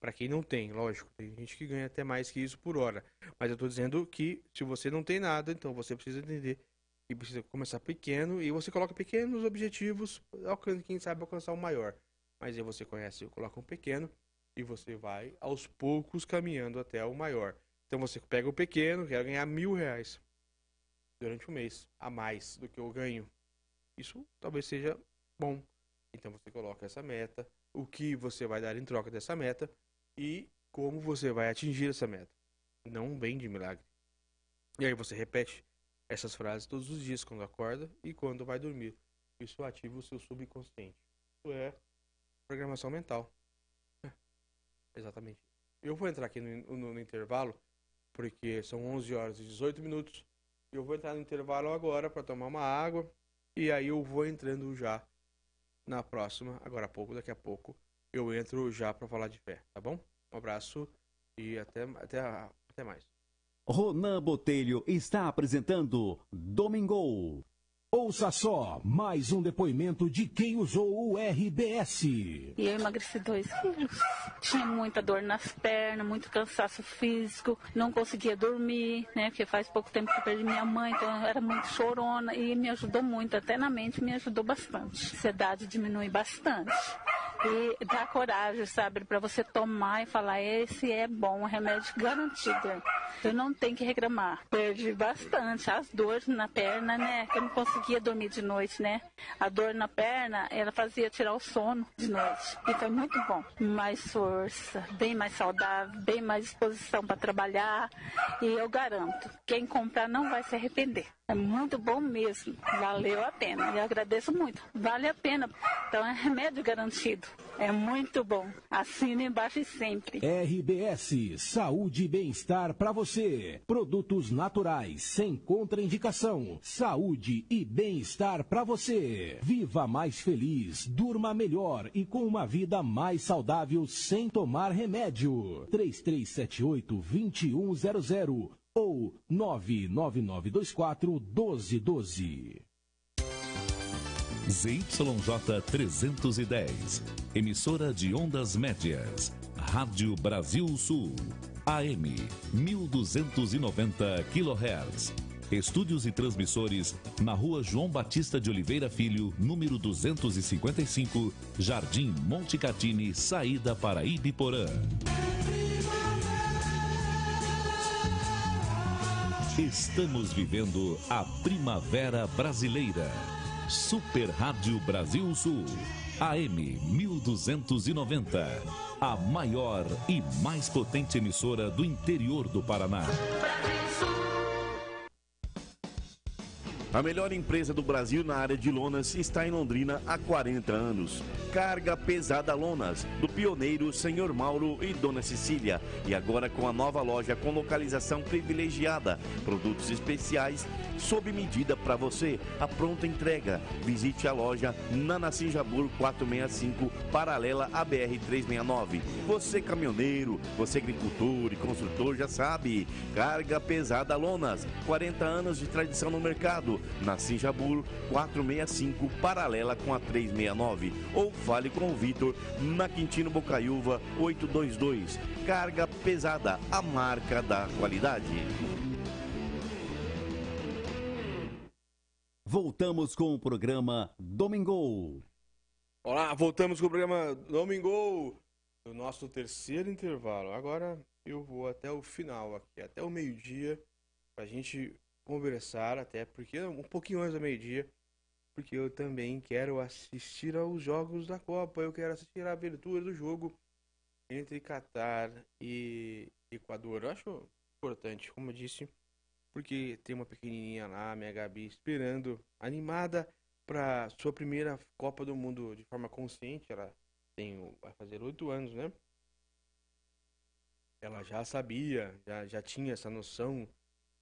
para quem não tem, lógico. Tem gente que ganha até mais que isso por hora. Mas eu tô dizendo que se você não tem nada, então você precisa entender que precisa começar pequeno e você coloca pequenos objetivos, alcan- quem sabe alcançar o maior. Mas aí você conhece, coloca um pequeno e você vai aos poucos caminhando até o maior. Então você pega o pequeno, quero ganhar mil reais durante o mês, a mais do que eu ganho. Isso talvez seja bom. Então você coloca essa meta, o que você vai dar em troca dessa meta e como você vai atingir essa meta. Não vem de milagre. E aí você repete essas frases todos os dias quando acorda e quando vai dormir. Isso ativa o seu subconsciente. Isso é programação mental. Exatamente. Eu vou entrar aqui no, no- no intervalo, porque são 11 horas e 18 minutos. Eu vou entrar no intervalo agora para tomar uma água. E aí eu vou entrando já na próxima, agora há pouco, daqui a pouco, eu entro já para falar de fé, tá bom? Um abraço e até, até, até mais. Ronan Botelho está apresentando Domingo. Ouça só mais um depoimento de quem usou o RBS. E eu emagreci dois quilos. Tinha muita dor nas pernas, muito cansaço físico, não conseguia dormir, né? Porque faz pouco tempo que eu perdi minha mãe, então eu era muito chorona e me ajudou muito, até na mente me ajudou bastante. A ansiedade diminui bastante. E dá coragem, sabe, para você tomar e falar: esse é bom, é remédio garantido. Eu não tenho que reclamar. Perdi bastante as dores na perna, né? Que eu não conseguia dormir de noite, né? A dor na perna, ela fazia tirar o sono de noite. E foi muito bom. Mais força, bem mais saudável, bem mais disposição para trabalhar. E eu garanto, quem comprar não vai se arrepender. É muito bom mesmo. Valeu a pena. Eu agradeço muito. Vale a pena. Então é remédio garantido. É muito bom. Assina embaixo e sempre. RBS Saúde e Bem-Estar para você. Produtos naturais, sem contraindicação. Saúde e bem-estar para você. Viva mais feliz, durma melhor e com uma vida mais saudável sem tomar remédio. 3378-2100 ou 99924 1212. ZYJ 310, emissora de ondas médias, Rádio Brasil Sul, AM 1290 kHz. Estúdios e transmissores na Rua João Batista de Oliveira Filho, número 255, Jardim Monte Catini, saída para Ibiporã. Estamos vivendo a primavera brasileira. Super Rádio Brasil Sul, AM 1290. A maior e mais potente emissora do interior do Paraná. A melhor empresa do Brasil na área de lonas está em Londrina há 40 anos. Carga Pesada Lonas, pioneiro Senhor Mauro e Dona Cecília. E agora com a nova loja com localização privilegiada. Produtos especiais sob medida para você. A pronta entrega. Visite a loja na Nassim Jabur 465, paralela à BR 369. Você caminhoneiro, você agricultor e construtor já sabe. Carga Pesada Lonas, 40 anos de tradição no mercado. Nassim Jabur 465, paralela com a 369. Ou fale com o Vitor na Quintino Bocaiúva 822. Carga Pesada, a marca da qualidade. Voltamos com o programa Domingo. Olá, voltamos com o programa Domingo, no nosso terceiro intervalo. Agora eu vou até o final aqui, até o meio-dia, pra gente conversar, até porque um pouquinho antes do meio-dia, porque eu também quero assistir aos jogos da Copa, eu quero assistir a abertura do jogo entre Catar e Equador. Eu acho importante, como eu disse, porque tem uma pequenininha lá, minha Gabi, esperando, animada para sua primeira Copa do Mundo de forma consciente. Ela tem, vai fazer oito anos, né? Ela já sabia, já, já tinha essa noção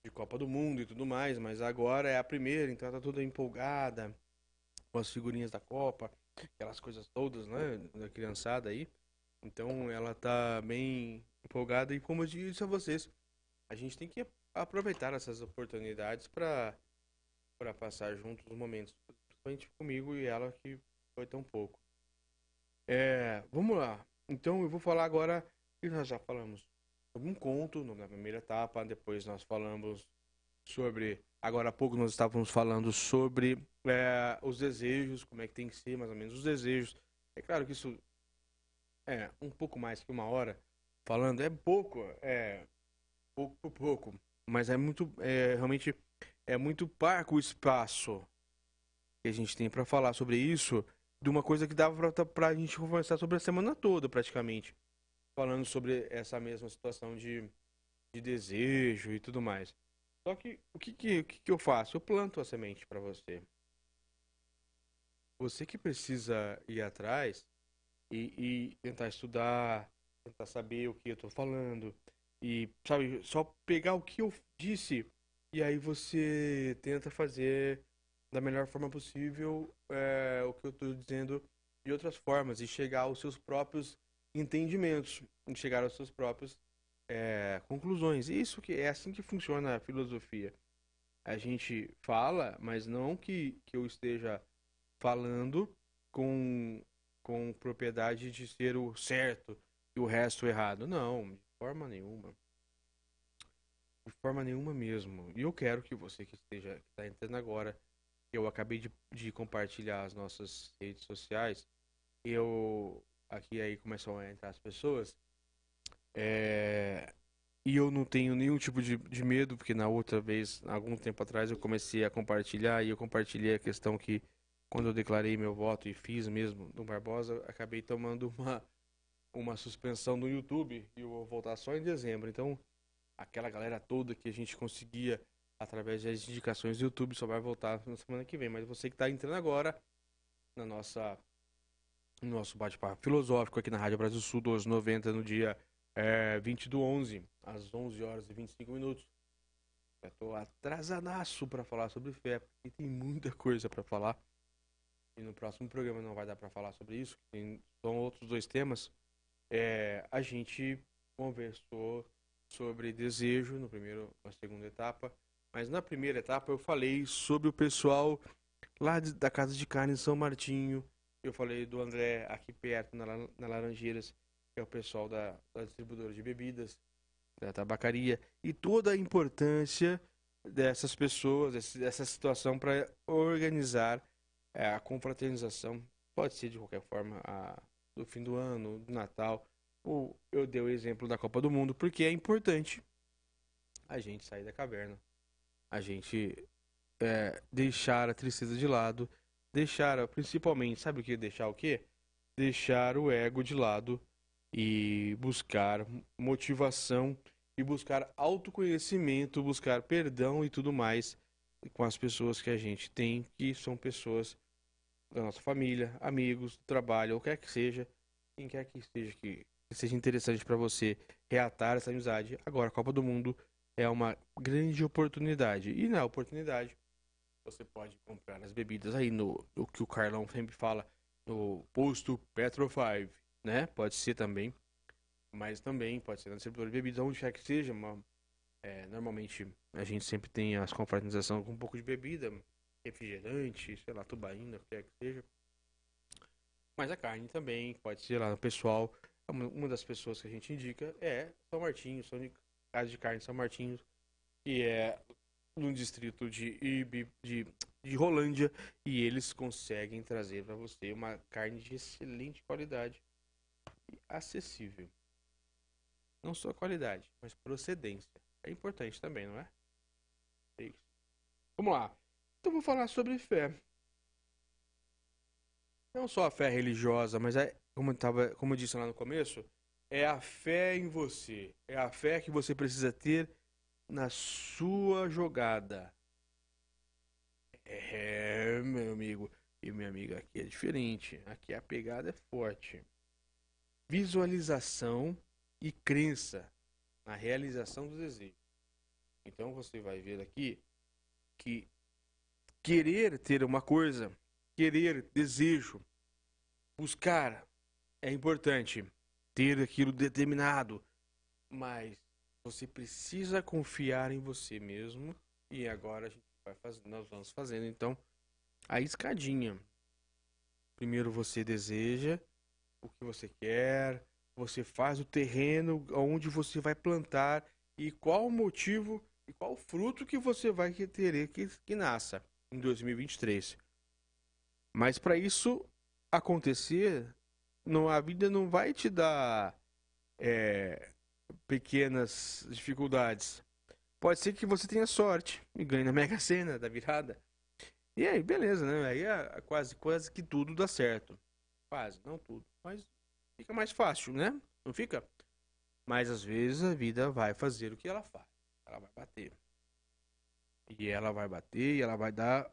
de Copa do Mundo e tudo mais, mas agora é a primeira, então ela tá toda empolgada com as figurinhas da Copa, aquelas coisas todas, né, da criançada aí. Então ela tá bem empolgada e como eu disse a vocês, a gente tem que aproveitar essas oportunidades para para passar juntos os momentos, principalmente comigo e ela que foi tão pouco. É, vamos lá. Então eu vou falar agora que nós já falamos sobre um conto na primeira etapa, depois nós falamos sobre, agora há pouco nós estávamos falando sobre é, os desejos, como é que tem que ser mais ou menos os desejos. É claro que isso é um pouco mais que uma hora falando, é pouco, é pouco por pouco, mas é muito, é, realmente é muito parco o espaço que a gente tem para falar sobre isso, de uma coisa que dava para a gente conversar sobre a semana toda, praticamente, falando sobre essa mesma situação de, de desejo e tudo mais. Só que o que, que, o que, que eu faço? Eu planto a semente para você. Você que precisa ir atrás e, e tentar estudar, tentar saber o que eu tô falando e, sabe, só pegar o que eu disse e aí você tenta fazer da melhor forma possível é, o que eu tô dizendo de outras formas e chegar aos seus próprios entendimentos, chegar aos seus próprios é, conclusões. Isso que é assim que funciona a filosofia. A gente fala, mas não que, que eu esteja falando com, com propriedade de ser o certo e o resto errado. Não, de forma nenhuma. De forma nenhuma mesmo. E eu quero que você que esteja que está entrando agora, eu acabei de, de compartilhar as nossas redes sociais. Eu aqui aí começam a entrar as pessoas. É, e eu não tenho nenhum tipo de, de medo, porque na outra vez, algum tempo atrás, eu comecei a compartilhar e eu compartilhei a questão que quando eu declarei meu voto e fiz mesmo no Barbosa, acabei tomando uma, uma suspensão no YouTube e eu vou voltar só em dezembro. Então, aquela galera toda que a gente conseguia através das indicações do YouTube só vai voltar na semana que vem. Mas você que está entrando agora na nossa no nosso bate-papo filosófico aqui na Rádio Brasil Sul 1290 no dia é, 20 do 11, às 11 horas e 25 minutos. Já tô atrasadaço para falar sobre fé, porque tem muita coisa para falar. E no próximo programa não vai dar para falar sobre isso, tem, são outros dois temas. É, a gente conversou sobre desejo no primeiro, na segunda etapa, mas na primeira etapa eu falei sobre o pessoal lá de- da casa de carne em São Martinho. Eu falei do André aqui perto na, na Laranjeiras, que é o pessoal da, da distribuidora de bebidas, da tabacaria, e toda a importância dessas pessoas, dessa situação para organizar é, a confraternização. Pode ser de qualquer forma, a, do fim do ano, do Natal, ou eu dei o exemplo da Copa do Mundo, porque é importante a gente sair da caverna, a gente é, deixar a tristeza de lado, deixar, principalmente, sabe o que? Deixar o quê? Deixar o ego de lado e buscar motivação e buscar autoconhecimento, buscar perdão e tudo mais com as pessoas que a gente tem, que são pessoas da nossa família, amigos, trabalho, ou quer que seja, quem quer que seja que, seja interessante para você reatar essa amizade. Agora, a Copa do Mundo é uma grande oportunidade. E na oportunidade, você pode comprar as bebidas aí no, o que o Carlão sempre fala, no posto Petro 5, né? Pode ser também, mas também pode ser na distribuidora de bebidas, onde quer que seja. Uma, é, normalmente a gente sempre tem as confraternizações com um pouco de bebida, refrigerante, sei lá, tubaína, o que quer que seja. Mas a carne também, pode ser lá no pessoal. Uma das pessoas que a gente indica é São Martinho, São de Casa de Carne São Martinho, que é no distrito de, Ibi, de, de Rolândia, e eles conseguem trazer para você uma carne de excelente qualidade e acessível. Não só qualidade, mas procedência. É importante também, não é? É isso. Vamos lá. Então vou falar sobre fé. Não só a fé religiosa, mas é, como, tava, como eu disse lá no começo, é a fé em você. É a fé que você precisa ter na sua jogada. É, meu amigo e minha amiga, aqui é diferente. Aqui a pegada é forte. Visualização e crença na realização do desejo. Então você vai ver aqui que querer ter uma coisa, querer, desejo, buscar é importante, ter aquilo determinado, mas você precisa confiar em você mesmo e agora a gente vai nós vamos fazendo então a escadinha. Primeiro você deseja o que você quer, você faz o terreno onde você vai plantar e qual o motivo e qual o fruto que você vai querer que, que nasça em 2023. Mas para isso acontecer, não, a vida não vai te dar é, pequenas dificuldades. Pode ser que você tenha sorte e ganhe na Mega Sena da virada. E aí, beleza, né? Aí é quase, quase que tudo dá certo. Quase, não tudo. Mas fica mais fácil, né? Não fica? Mas às vezes a vida vai fazer o que ela faz. Ela vai bater. E ela vai bater e ela vai dar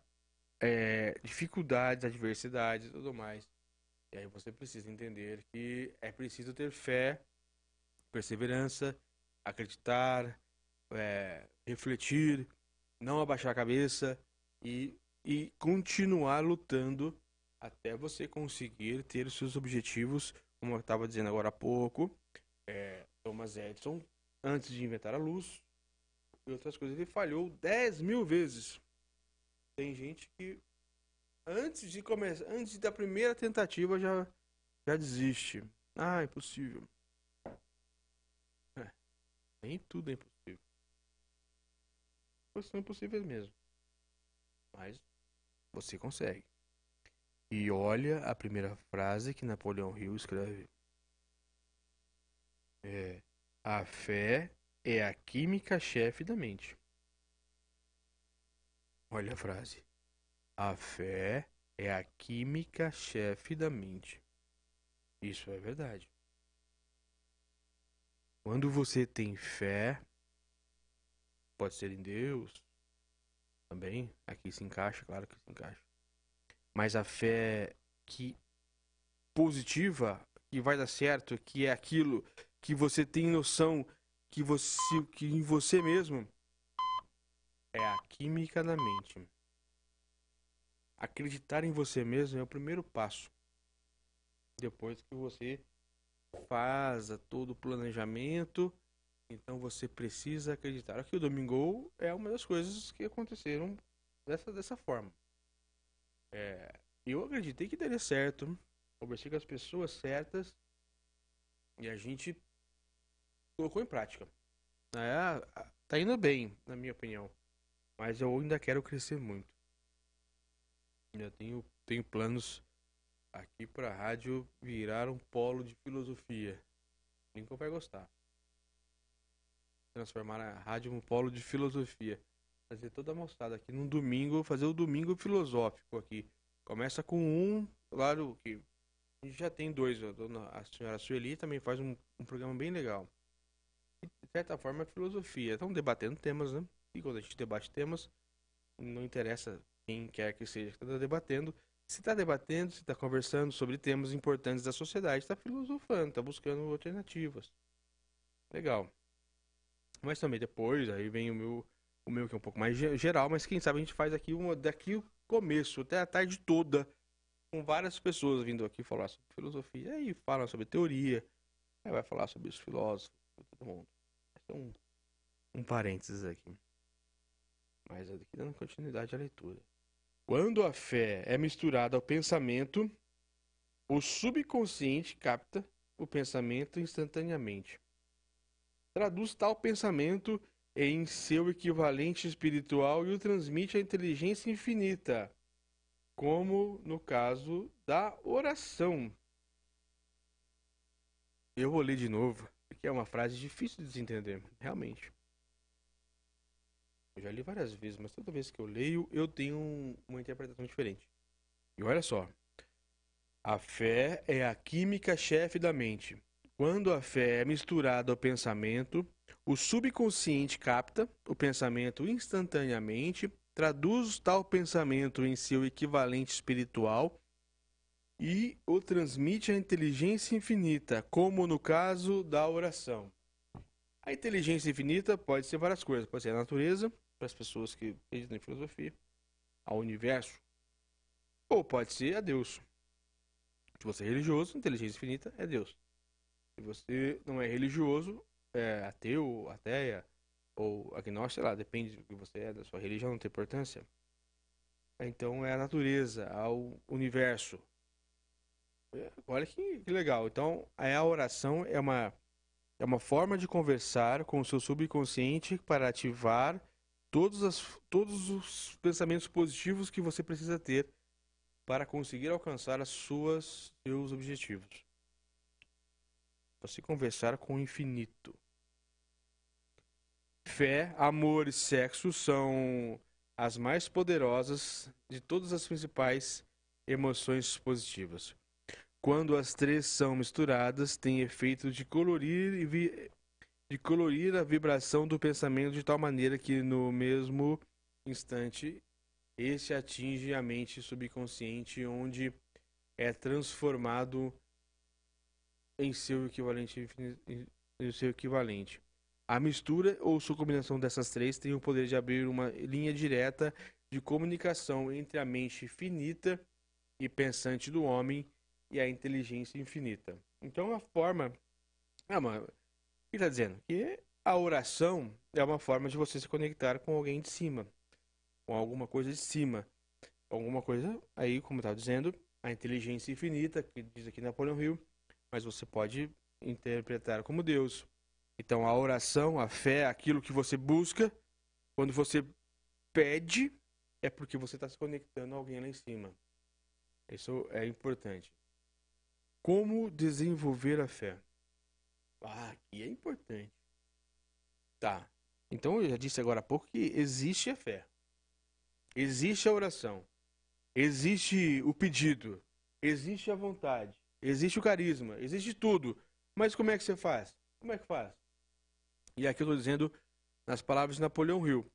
é, dificuldades, adversidades e tudo mais. E aí você precisa entender que é preciso ter fé, perseverança, acreditar, é, refletir, não abaixar a cabeça e, e continuar lutando até você conseguir ter os seus objetivos, como eu estava dizendo agora há pouco. É, Thomas Edison, antes de inventar a luz e outras coisas, ele falhou 10 mil vezes. Tem gente que antes de começar, antes da primeira tentativa já já desiste. Ah, impossível. É, nem tudo é impossível. Coisas são impossíveis mesmo. Mas você consegue. E olha a primeira frase que Napoleão Hill escreve. É, a fé é a química chefe da mente. Olha a frase. A fé é a química chefe da mente. Isso é verdade. Quando você tem fé, pode ser em Deus, também, aqui se encaixa, claro que se encaixa. Mas a fé que positiva, que vai dar certo, que é aquilo que você tem noção que você que em você mesmo é a química da mente. Acreditar em você mesmo é o primeiro passo. Depois que você faz todo o planejamento, então você precisa acreditar. Aqui o Domingo é uma das coisas que aconteceram dessa, dessa forma. É, eu acreditei que daria certo, conversei com as pessoas certas e a gente colocou em prática. É, tá indo bem, na minha opinião. Mas eu ainda quero crescer muito. Ainda tenho, tenho planos aqui pra rádio virar um polo de filosofia. Lincoln vai gostar. Transformar a rádio um polo de filosofia. Fazer toda a mostrada aqui num domingo, fazer o domingo filosófico aqui. Começa com um, claro que a gente já tem dois, a, dona, a senhora Sueli também faz um, um programa bem legal. De certa forma é filosofia. Estão debatendo temas, né? E quando a gente debate temas, não interessa quem quer que seja que está debatendo. Se está debatendo, se está conversando sobre temas importantes da sociedade, está filosofando, está buscando alternativas. Legal. Mas também depois, aí vem o meu, o meu que é um pouco mais ge- geral, mas quem sabe a gente faz aqui uma daqui o começo, até a tarde toda, com várias pessoas vindo aqui falar sobre filosofia. Aí falam sobre teoria, aí vai falar sobre os filósofos, todo mundo. É um, um parênteses aqui. Mas aqui dando continuidade à leitura. Quando a fé é misturada ao pensamento, o subconsciente capta o pensamento instantaneamente. Traduz tal pensamento em seu equivalente espiritual e o transmite à inteligência infinita, como no caso da oração. Eu vou ler de novo, porque é uma frase difícil de se entender, realmente. Eu já li várias vezes, mas toda vez que eu leio, eu tenho um- uma interpretação diferente. E olha só. A fé é a química chefe da mente. Quando a fé é misturada ao pensamento, o subconsciente capta o pensamento instantaneamente, traduz tal pensamento em seu equivalente espiritual e o transmite à inteligência infinita, como no caso da oração. A inteligência infinita pode ser várias coisas. Pode ser a natureza, para as pessoas que acreditam em filosofia, ao universo, ou pode ser a Deus. Se você é religioso, inteligência infinita é Deus. Se você não é religioso, é ateu, ateia, ou agnóstico, sei lá, depende do que você é, da sua religião, não tem importância. Então é a natureza, ao universo. É, Olha que, que legal. Então, a oração é uma, é uma forma de conversar com o seu subconsciente para ativar todos, as, todos os pensamentos positivos que você precisa ter para conseguir alcançar as suas seus objetivos. Você conversar com o infinito. Fé, amor e sexo são as mais poderosas de todas as principais emoções positivas. Quando as três são misturadas, tem efeito de colorir e de colorir a vibração do pensamento de tal maneira que no mesmo instante este atinge a mente subconsciente onde é transformado em seu equivalente em- seu equivalente. A mistura ou sua combinação dessas três tem o poder de abrir uma linha direta de comunicação entre a mente finita e pensante do homem e a inteligência infinita. Então a forma ah, o que está dizendo? Que a oração é uma forma de você se conectar com alguém de cima, com alguma coisa de cima. Alguma coisa, aí, como estava dizendo, a inteligência infinita, que diz aqui Napoleão Hill, mas você pode interpretar como Deus. Então a oração, a fé, aquilo que você busca, quando você pede, é porque você está se conectando a alguém lá em cima. Isso é importante. Como desenvolver a fé? Ah, aqui é importante. Tá. Então eu já disse agora há pouco que existe a fé. Existe a oração. Existe o pedido. Existe a vontade. Existe o carisma. Existe tudo. Mas como é que você faz? Como é que faz? E aqui eu estou dizendo nas palavras de Napoleão Hill.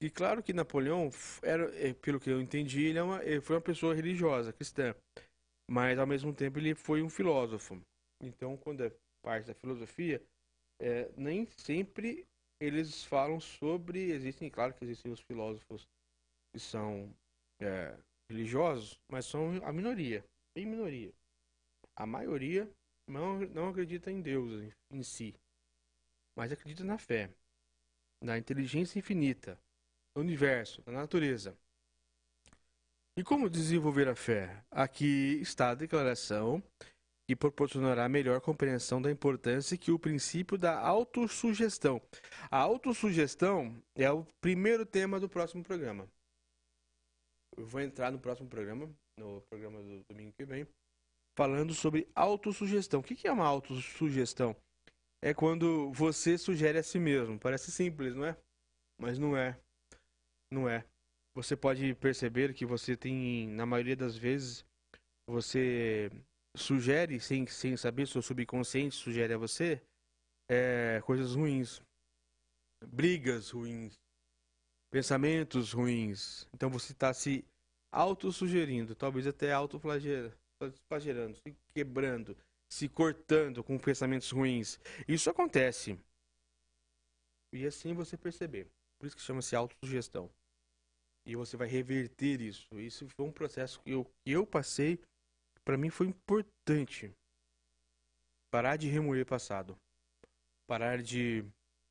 E claro que Napoleão, era, eh, pelo que eu entendi, ele, é uma, ele foi uma pessoa religiosa, cristã. Mas ao mesmo tempo ele foi um filósofo. Então, quando é parte da filosofia, eh, nem sempre eles falam sobre. Existem, claro que existem os filósofos que são eh, religiosos, mas são a minoria, bem minoria. A maioria não, não acredita em Deus em, si, mas acredita na fé, na inteligência infinita, no universo, na natureza. E como desenvolver a fé? Aqui está a declaração que proporcionará melhor compreensão da importância que o princípio da autossugestão. A autossugestão é o primeiro tema do próximo programa. Eu vou entrar no próximo programa, no programa do domingo que vem, falando sobre autossugestão. O que é uma autossugestão? É quando você sugere a si mesmo. Parece simples, não é? Mas não é. Não é. Você pode perceber que você tem, na maioria das vezes, você sugere, sem, sem saber, seu subconsciente sugere a você, é, coisas ruins. Brigas ruins. pensamentos ruins. Então você está se autossugerindo, talvez até autoflagelando, se quebrando, se cortando com pensamentos ruins. Isso acontece. E assim você perceber. Por isso que chama-se autossugestão. E você vai reverter isso. Isso foi um processo que eu, que eu passei. Para mim foi importante. Parar de remoer passado. Parar de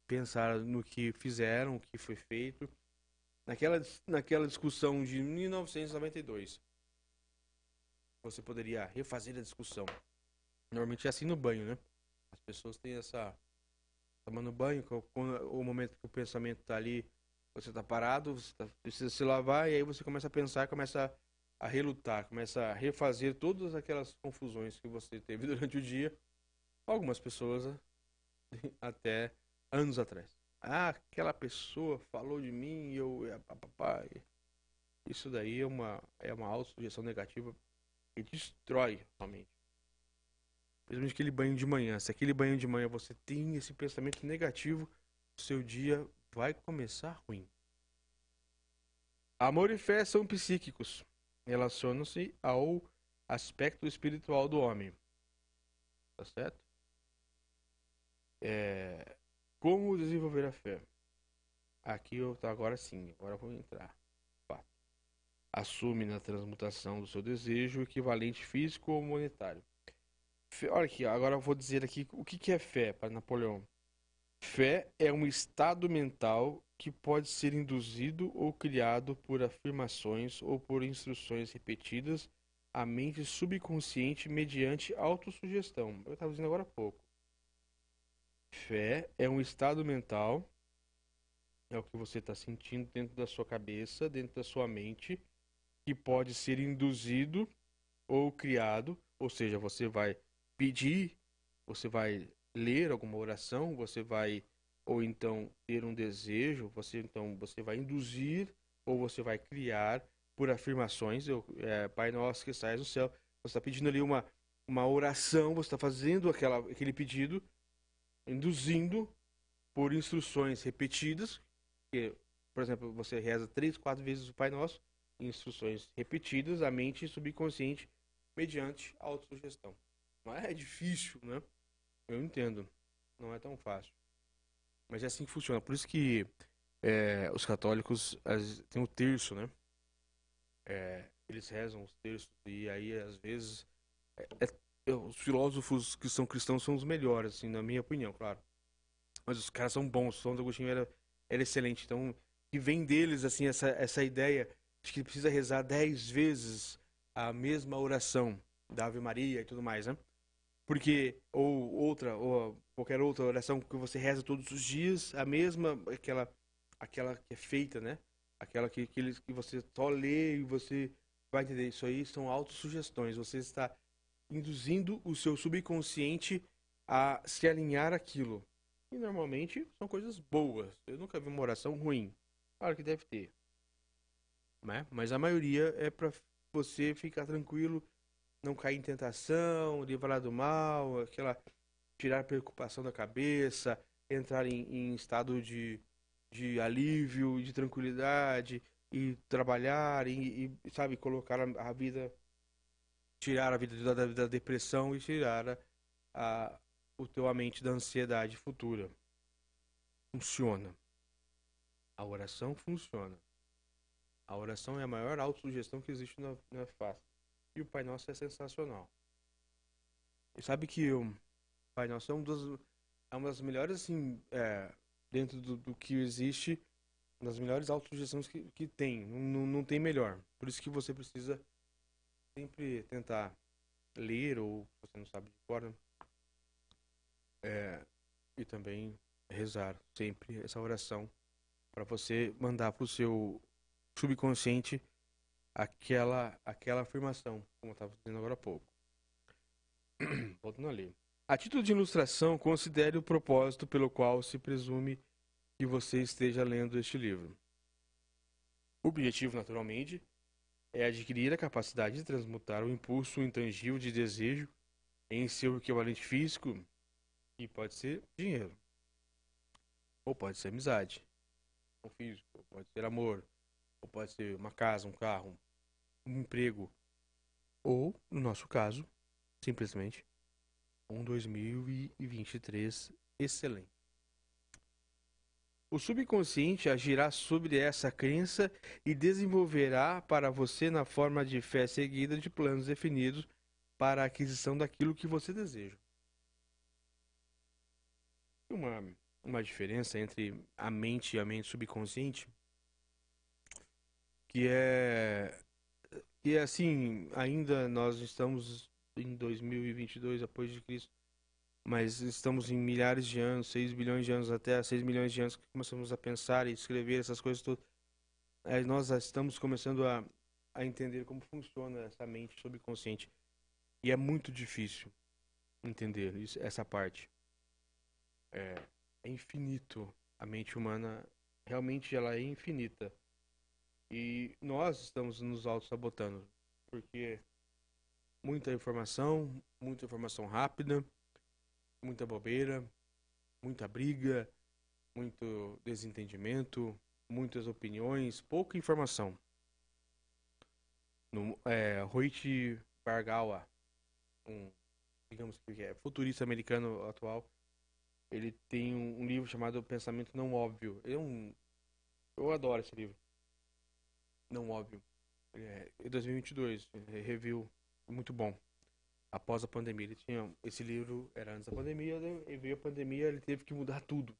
pensar no que fizeram, o que foi feito. Naquela, naquela discussão de 1992. Você poderia refazer a discussão. Normalmente é assim no banho, né? As pessoas têm essa. Tomando banho, o momento que o pensamento tá ali, você tá parado, você tá- precisa se lavar, e aí você começa a pensar, começa a, relutar, começa a refazer todas aquelas confusões que você teve durante o dia. Algumas pessoas até anos atrás. Ah, aquela pessoa falou de mim e eu. Isso daí é uma, é uma autossugestão negativa que destrói a mente. Principalmente aquele banho de manhã. Se aquele banho de manhã você tem esse pensamento negativo, seu dia vai começar ruim. Amor e fé são psíquicos. Relacionam-se ao aspecto espiritual do homem. Tá certo? É, como desenvolver a fé? Aqui eu tá agora sim, agora eu vou entrar. Assume na transmutação do seu desejo o equivalente físico ou monetário. Fé- olha aqui, agora eu vou dizer aqui o que, que é fé para Napoleão. Fé é um estado mental que pode ser induzido ou criado por afirmações ou por instruções repetidas à mente subconsciente mediante autossugestão. Eu estava dizendo agora há pouco. Fé é um estado mental, é o que você está sentindo dentro da sua cabeça, dentro da sua mente, que pode ser induzido ou criado, ou seja, você vai pedir, você vai ler alguma oração, você vai ou então ter um desejo, você então você vai induzir ou você vai criar por afirmações, eu, é, Pai Nosso que sais no céu, você está pedindo ali uma uma oração, você está fazendo aquela, aquele pedido, induzindo por instruções repetidas, que, por exemplo, você reza três, quatro vezes o Pai Nosso, instruções repetidas, a mente subconsciente, mediante autossugestão. Não é difícil, né? Eu entendo. Não é tão fácil. Mas é assim que funciona. Por isso que é, os católicos têm o terço, né? É, eles rezam os terços e aí às vezes é- é- os filósofos que são cristãos são os melhores, assim, na minha opinião, claro. Mas os caras são bons. São Agostinho era, era excelente. Então, que vem deles assim essa essa ideia de que precisa rezar dez vezes a mesma oração da Ave Maria e tudo mais, né? Porque, ou outra, ou qualquer outra oração que você reza todos os dias, a mesma, aquela, aquela que é feita, né? Aquela que, que, que você só lê e você vai entender. Isso aí são autossugestões. Você está induzindo o seu subconsciente a se alinhar aquilo. E normalmente são coisas boas. Eu nunca vi uma oração ruim. Claro que deve ter. Né? Mas a maioria é para você ficar tranquilo, não cair em tentação, livrar do mal, aquela tirar preocupação da cabeça, entrar em, em estado de, de alívio, de tranquilidade e trabalhar e, e, sabe colocar a, a vida tirar a vida da, da, da depressão e tirar a, a o teu a mente da ansiedade futura. Funciona. A oração funciona. A oração é a maior autossugestão que existe na, na face. E o Pai Nosso é sensacional. E sabe que o Pai Nosso é, um dos, é uma das melhores, assim, é, dentro do, do que existe, uma das melhores autossugestões que, que tem. Não, não, tem melhor. Por isso que você precisa sempre tentar ler, ou você não sabe de cor, né? é, e também rezar sempre essa oração para você mandar para o seu subconsciente aquela aquela afirmação, como eu estava dizendo agora há pouco. Voltando ali. A título de ilustração, considere o propósito pelo qual se presume que você esteja lendo este livro. O objetivo, naturalmente, é adquirir a capacidade de transmutar o impulso intangível de desejo em seu equivalente físico, que pode ser dinheiro, ou pode ser amizade, um físico, pode ser amor, pode ser uma casa, um carro, um emprego, ou, no nosso caso, simplesmente, um 2023 excelente. O subconsciente agirá sobre essa crença e desenvolverá para você na forma de fé seguida de planos definidos para a aquisição daquilo que você deseja. Uma, uma diferença entre a mente e a mente subconsciente que é que é assim, ainda nós estamos em 2022 após de Cristo, mas estamos em milhares de anos, 6 bilhões de anos até 6 milhões de anos que começamos a pensar e escrever essas coisas todas. Aí nós estamos começando a, a entender como funciona essa mente subconsciente. E é muito difícil entender isso, essa parte. É, é infinito. A mente humana realmente ela é infinita. E nós estamos nos auto-sabotando. Porque muita informação, muita informação rápida, muita bobeira, muita briga, muito desentendimento, muitas opiniões, pouca informação. No, é, Hoichi Bargawa, um, digamos que é futurista americano atual, ele tem um, um livro chamado Pensamento Não Óbvio. Ele é eu adoro esse livro. Não Óbvio. É, em 2022, é, review muito bom. Após a pandemia, ele tinha esse livro era antes da pandemia, né, e veio a pandemia, ele teve que mudar tudo.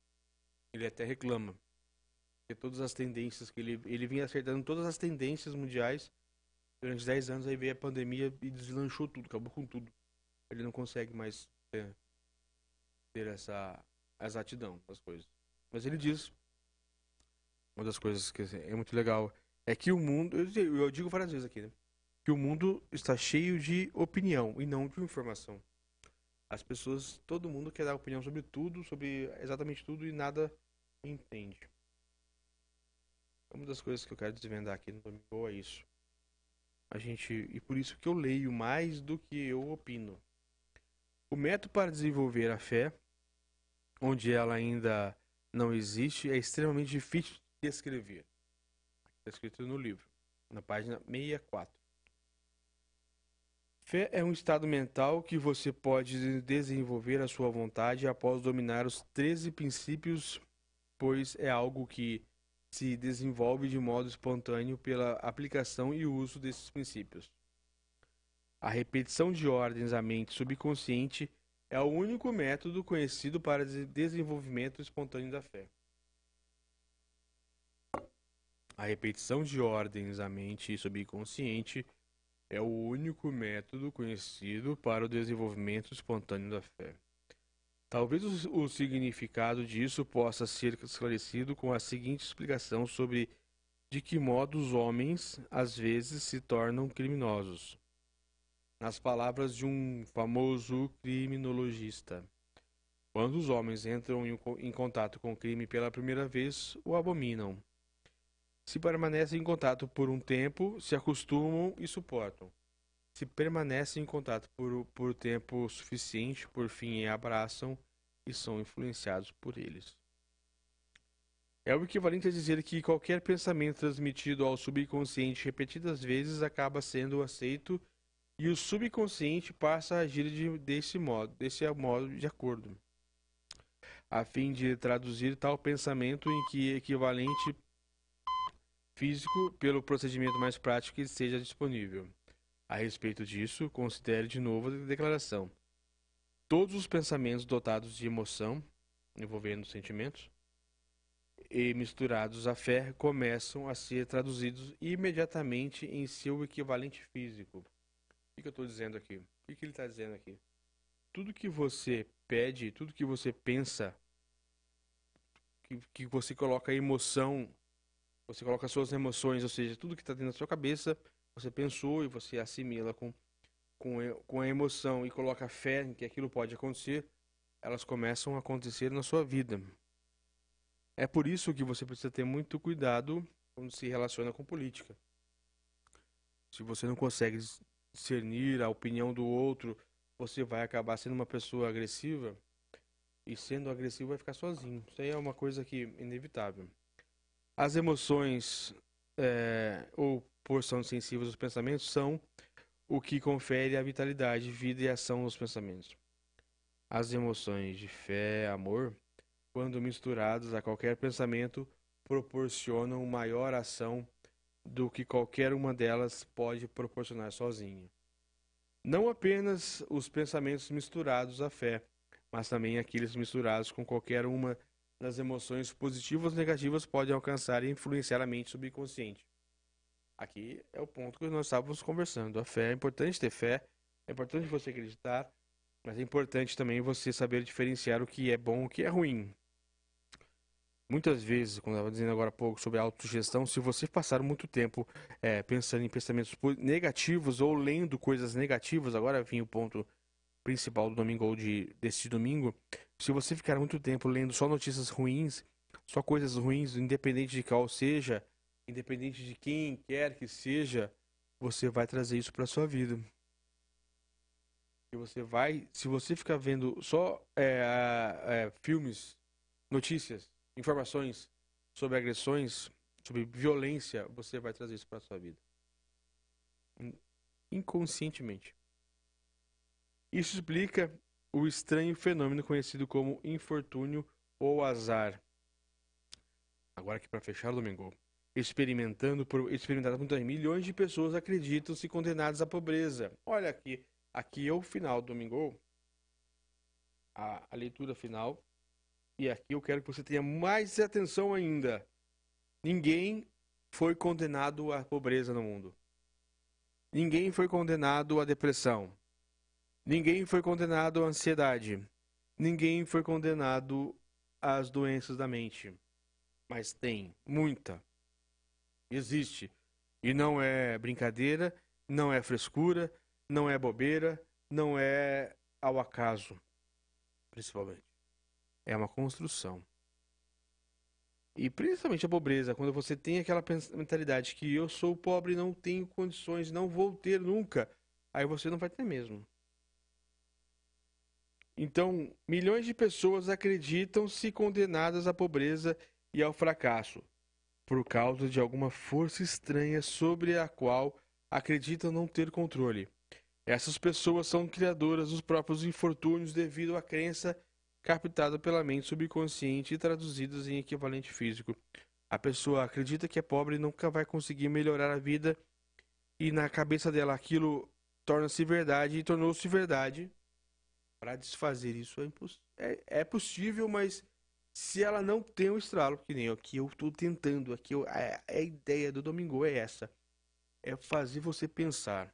Ele até reclama. Porque todas as tendências que ele ele vinha acertando todas as tendências mundiais durante 10 anos, aí veio a pandemia e deslanchou tudo, acabou com tudo. Ele não consegue mais ter, ter essa exatidão das coisas. Mas ele diz uma das coisas que assim, é muito legal é que o mundo, eu digo- várias vezes aqui, né? Que o mundo está cheio de opinião e não de informação. As pessoas, todo mundo quer dar opinião sobre tudo, sobre exatamente tudo e nada entende. Uma das coisas que eu quero desvendar aqui no domingo é isso. A gente, e por isso que eu leio mais do que eu opino. O método para desenvolver a fé, onde ela ainda não existe, é extremamente difícil de descrever. Está escrito no livro, na página 64. Fé é um estado mental que você pode desenvolver à sua vontade após dominar os 13 princípios, pois é algo que se desenvolve de modo espontâneo pela aplicação e uso desses princípios. A repetição de ordens à mente subconsciente é o único método conhecido para de- desenvolvimento espontâneo da fé. A repetição de ordens à mente subconsciente é o único método conhecido para o desenvolvimento espontâneo da fé. Talvez o, significado disso possa ser esclarecido com a seguinte explicação sobre de que modo os homens às vezes se tornam criminosos. Nas palavras de um famoso criminologista, quando os homens entram em contato com o crime pela primeira vez, o abominam. Se permanecem em contato por um tempo, se acostumam e suportam. Se permanecem em contato por, por tempo suficiente, por fim abraçam e são influenciados por eles. É o equivalente a dizer que qualquer pensamento transmitido ao subconsciente repetidas vezes acaba sendo aceito e o subconsciente passa a agir de, desse modo, desse modo de acordo, a fim de traduzir tal pensamento em que equivalente físico pelo procedimento mais prático que seja disponível. A respeito disso, considere de novo a declaração. Todos os pensamentos dotados de emoção, envolvendo sentimentos, e misturados à fé, começam a ser traduzidos imediatamente em seu equivalente físico. O que eu estou dizendo aqui? O que que ele está dizendo aqui? Tudo que você pede, tudo que você pensa, que, que você coloca emoção você coloca suas emoções, ou seja, tudo que está dentro da sua cabeça, você pensou e você assimila com, com, com a emoção e coloca fé em que aquilo pode acontecer, elas começam a acontecer na sua vida. É por isso que você precisa ter muito cuidado quando se relaciona com política. Se você não consegue discernir a opinião do outro, você vai acabar sendo uma pessoa agressiva e sendo agressivo vai ficar sozinho. Isso aí é uma coisa que é inevitável. As emoções é, ou porções sensíveis dos pensamentos são o que confere a vitalidade, vida e ação aos pensamentos. As emoções de fé, amor, quando misturadas a qualquer pensamento, proporcionam maior ação do que qualquer uma delas pode proporcionar sozinha. Não apenas os pensamentos misturados à fé, mas também aqueles misturados com qualquer uma das emoções positivas ou negativas podem alcançar e influenciar a mente subconsciente. Aqui é o ponto que nós estávamos conversando. A fé é importante ter fé, é importante você acreditar, mas é importante também você saber diferenciar o que é bom e o que é ruim. Muitas vezes, como eu estava dizendo agora há pouco sobre a autossugestão, se você passar muito tempo eh, pensando em pensamentos negativos ou lendo coisas negativas, agora vem o ponto principal do domingo de deste domingo. Se você ficar muito tempo lendo só notícias ruins, só coisas ruins, independente de qual seja, independente de quem quer que seja, você vai trazer isso para sua vida. E você vai, se você ficar vendo só é, é, filmes, notícias, informações sobre agressões, sobre violência, você vai trazer isso para sua vida. In- Inconscientemente. Isso explica o estranho fenômeno conhecido como infortúnio ou azar. Agora aqui para fechar domingo. Experimentando por experimentado por milhões de pessoas acreditam-se condenadas à pobreza. Olha aqui, aqui é o final do domingo. A, a leitura final. E aqui eu quero que você tenha mais atenção ainda. Ninguém foi condenado à pobreza no mundo. Ninguém foi condenado à depressão. Ninguém foi condenado à ansiedade. Ninguém foi condenado às doenças da mente. Mas tem muita. Existe. E não é brincadeira, não é frescura, não é bobeira, não é ao acaso, principalmente. É uma construção. E principalmente a pobreza, quando você tem aquela mentalidade que eu sou pobre, não tenho condições, não vou ter nunca, aí você não vai ter mesmo. Então, milhões de pessoas acreditam-se condenadas à pobreza e ao fracasso, por causa de alguma força estranha sobre a qual acreditam não ter controle. Essas pessoas são criadoras dos próprios infortúnios devido à crença captada pela mente subconsciente e traduzidas em equivalente físico. A pessoa acredita que é pobre e nunca vai conseguir melhorar a vida, e na cabeça dela aquilo torna-se verdade e tornou-se verdade. Para desfazer isso é, imposs- é, é possível, mas se ela não tem um estralo, que nem eu, que eu estou tentando aqui, eu- a, a ideia do domingo é essa: é fazer você pensar,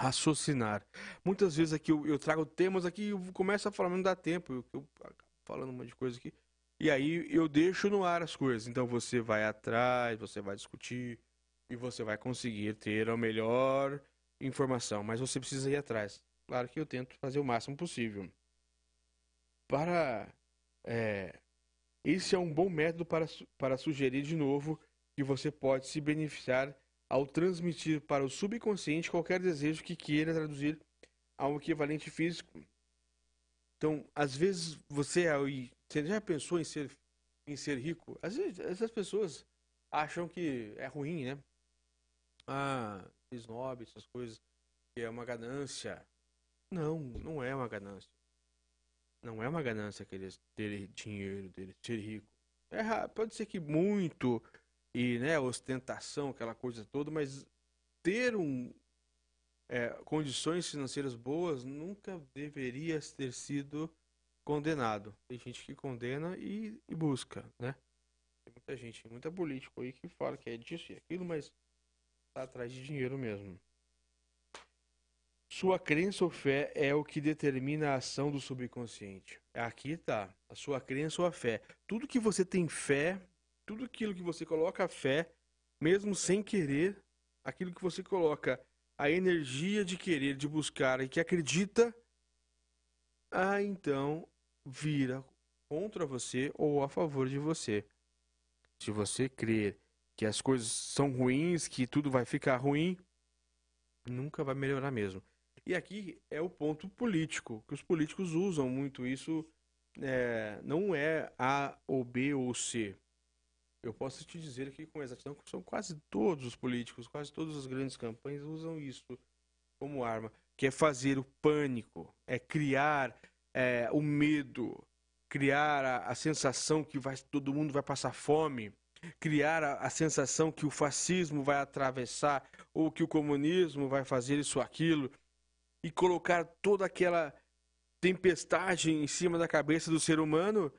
raciocinar. Muitas vezes aqui eu, eu trago temas aqui e eu começo a falar, mas não dá tempo, eu, eu falando um monte de coisa aqui. E aí eu deixo no ar as coisas. Então você vai atrás, você vai discutir e você vai conseguir ter a melhor informação, mas você precisa ir atrás. Claro que eu tento fazer o máximo possível. Para é, esse é um bom método para, para sugerir de novo que você pode se beneficiar ao transmitir para o subconsciente qualquer desejo que queira traduzir a um equivalente físico. Então, às vezes você é você já pensou em ser em ser rico? Às vezes essas pessoas acham que é ruim, né? Ah, snob, essas coisas, que é uma ganância. Não, não é uma ganância. Não é uma ganância querer ter dinheiro, ter ser rico. É, pode ser que muito e, né, ostentação, aquela coisa toda, mas ter um é, condições financeiras boas nunca deveria ter sido condenado. Tem gente que condena e, e busca, né? Tem muita gente, muita político aí que fala que é disso e aquilo, mas tá atrás de dinheiro mesmo. Sua crença ou fé é o que determina a ação do subconsciente. Aqui tá, a sua crença ou a fé. Tudo que você tem fé, tudo aquilo que você coloca fé, mesmo sem querer, aquilo que você coloca a energia de querer, de buscar e que acredita, ah, então vira contra você ou a favor de você. Se você crer que as coisas são ruins, que tudo vai ficar ruim, nunca vai melhorar mesmo. E aqui é o ponto político, que os políticos usam muito isso, é, não é A ou B ou C. Eu posso te dizer aqui com exatidão que são quase todos os políticos, quase todas as grandes campanhas usam isso como arma, que é fazer o pânico, é criar é, o medo, criar a, a sensação que vai, todo mundo vai passar fome, criar a, a sensação que o fascismo vai atravessar ou que o comunismo vai fazer isso aquilo e colocar toda aquela tempestade em cima da cabeça do ser humano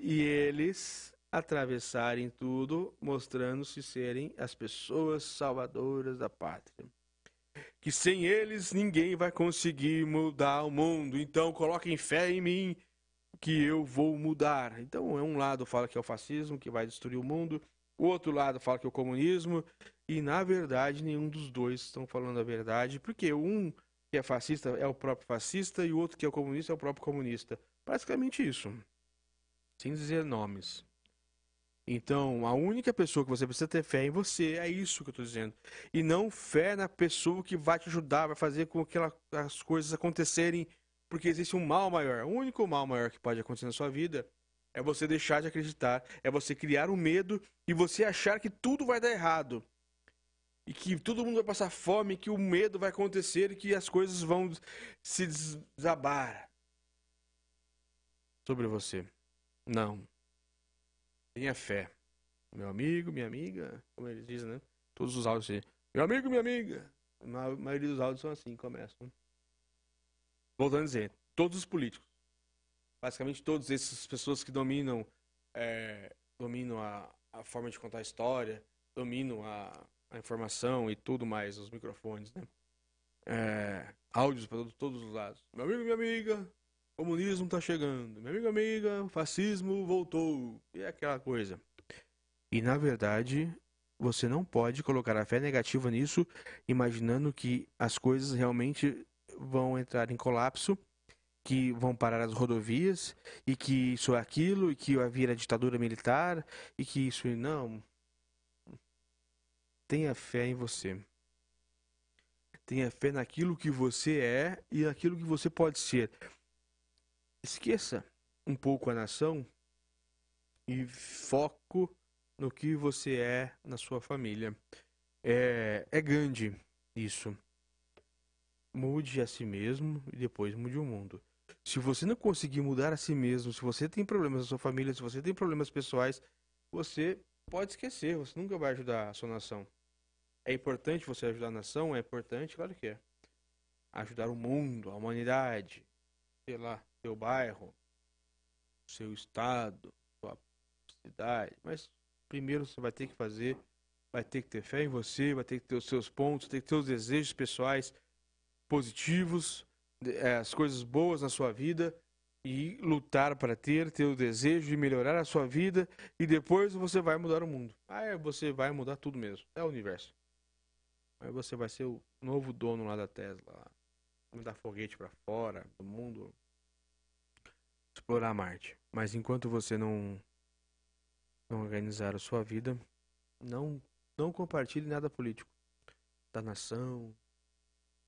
e eles atravessarem tudo, mostrando-se serem as pessoas salvadoras da pátria. Que sem eles ninguém vai conseguir mudar o mundo. Então coloquem fé em mim que eu vou mudar. Então, é um lado fala que é o fascismo que vai destruir o mundo, o outro lado fala que é o comunismo, e na verdade nenhum dos dois estão falando a verdade, porque um que é fascista é o próprio fascista e o outro que é comunista é o próprio comunista. Basicamente isso. Sem dizer nomes. Então, a única pessoa que você precisa ter fé em você, é isso que eu estou dizendo. E não fé na pessoa que vai te ajudar, vai fazer com que as coisas acontecerem, porque existe um mal maior. O único mal maior que pode acontecer na sua vida é você deixar de acreditar, é você criar um medo e você achar que tudo vai dar errado. E que todo mundo vai passar fome, que o medo vai acontecer e que as coisas vão se desabar sobre você. Não. Tenha fé. Meu amigo, minha amiga, como eles dizem, né? Todos os áudios assim. Meu amigo, minha amiga. A ma- maioria dos áudios são assim, começam. Voltando a dizer, todos os políticos. Basicamente todas essas pessoas que dominam, é, dominam a, a forma de contar a história, dominam a, a informação e tudo mais, os microfones, né? É, áudios para todos os lados. Meu amigo, minha amiga, comunismo tá chegando. Meu amigo, amiga, fascismo voltou. E é aquela coisa. E na verdade, você não pode colocar a fé negativa nisso, imaginando que as coisas realmente vão entrar em colapso, que vão parar as rodovias, e que isso é aquilo, e que vai vir a ditadura militar, e que isso não. Tenha fé em você. Tenha fé naquilo que você é e naquilo que você pode ser. Esqueça um pouco a nação e foco no que você é na sua família. É, é grande isso. Mude a si mesmo e depois mude o mundo. Se você não conseguir mudar a si mesmo, se você tem problemas na sua família, se você tem problemas pessoais, você pode esquecer, você nunca vai ajudar a sua nação. É importante você ajudar a nação? É importante, claro que é. Ajudar o mundo, a humanidade, sei lá, seu bairro, seu estado, sua cidade. Mas primeiro você vai ter que fazer, vai ter que ter fé em você, vai ter que ter os seus pontos, ter que ter os desejos pessoais positivos, eh, as coisas boas na sua vida e lutar para ter, ter o desejo de melhorar a sua vida e depois você vai mudar o mundo. Aí você vai mudar tudo mesmo, é o universo. Aí você vai ser o novo dono lá da Tesla, mandar foguete para fora do mundo, explorar Marte. Mas enquanto você não não organizar a sua vida, não não compartilhe nada político da nação.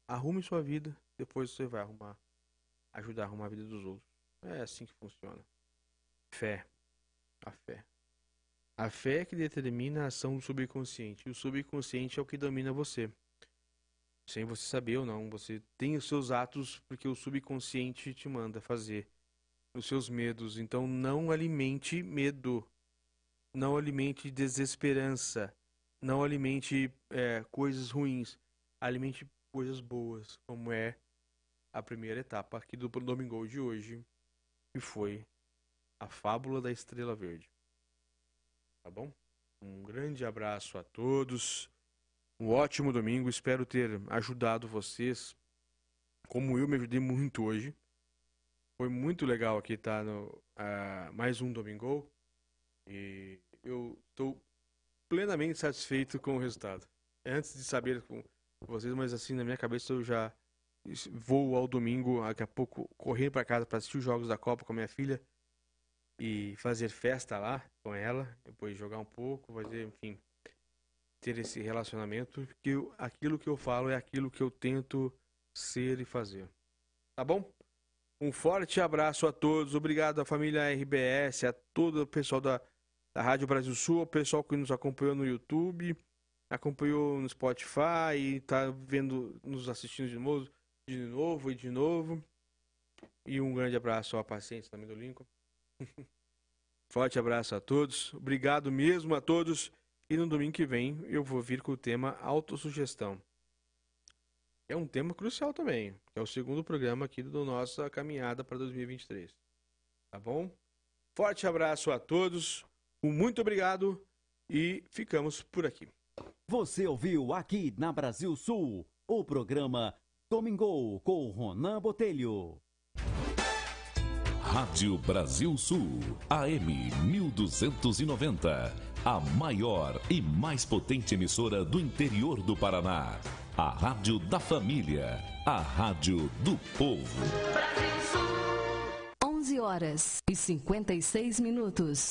Arrume sua vida, depois você vai arrumar ajudar a arrumar a vida dos outros. É assim que funciona. Fé. A fé. A fé é que determina a ação do subconsciente. E o subconsciente é o que domina você. Sem você saber ou não. Você tem os seus atos porque o subconsciente te manda fazer. Os seus medos. Então não alimente medo. Não alimente desesperança. Não alimente é, coisas ruins. Alimente coisas boas, como é a primeira etapa aqui do Domingo de hoje, que foi a Fábula da Estrela Verde. Tá bom? Um grande abraço a todos. Um ótimo domingo. Espero ter ajudado vocês, como eu me ajudei muito hoje. Foi muito legal aqui estar no ah, mais um Domingo. E eu estou plenamente satisfeito com o resultado. Antes de saber com vocês, mas assim, na minha cabeça eu já vou ao domingo, daqui a pouco, correr para casa para assistir os jogos da Copa com a minha filha e fazer festa lá com ela, depois jogar um pouco, fazer, enfim, ter esse relacionamento, porque eu- aquilo que eu falo é aquilo que eu tento ser e fazer. Tá bom? Um forte abraço a todos, obrigado à família RBS, a todo o pessoal da da Rádio Brasil Sul, o pessoal que nos acompanhou no YouTube, acompanhou no Spotify e tá vendo, nos assistindo de novo, de novo e de novo. E um grande abraço ao paciente também do Lincoln. Forte abraço a todos. Obrigado mesmo a todos. E no domingo que vem eu vou vir com o tema autossugestão. É um tema crucial também. É o segundo programa aqui do nossa caminhada para 2023. Tá bom? Forte abraço a todos. Um muito obrigado e ficamos por aqui. Você ouviu aqui na Brasil Sul o programa Domingo com Ronan Botelho. Rádio Brasil Sul, AM 1290. A maior e mais potente emissora do interior do Paraná. A Rádio da Família. A Rádio do Povo. 11 horas e 56 minutos.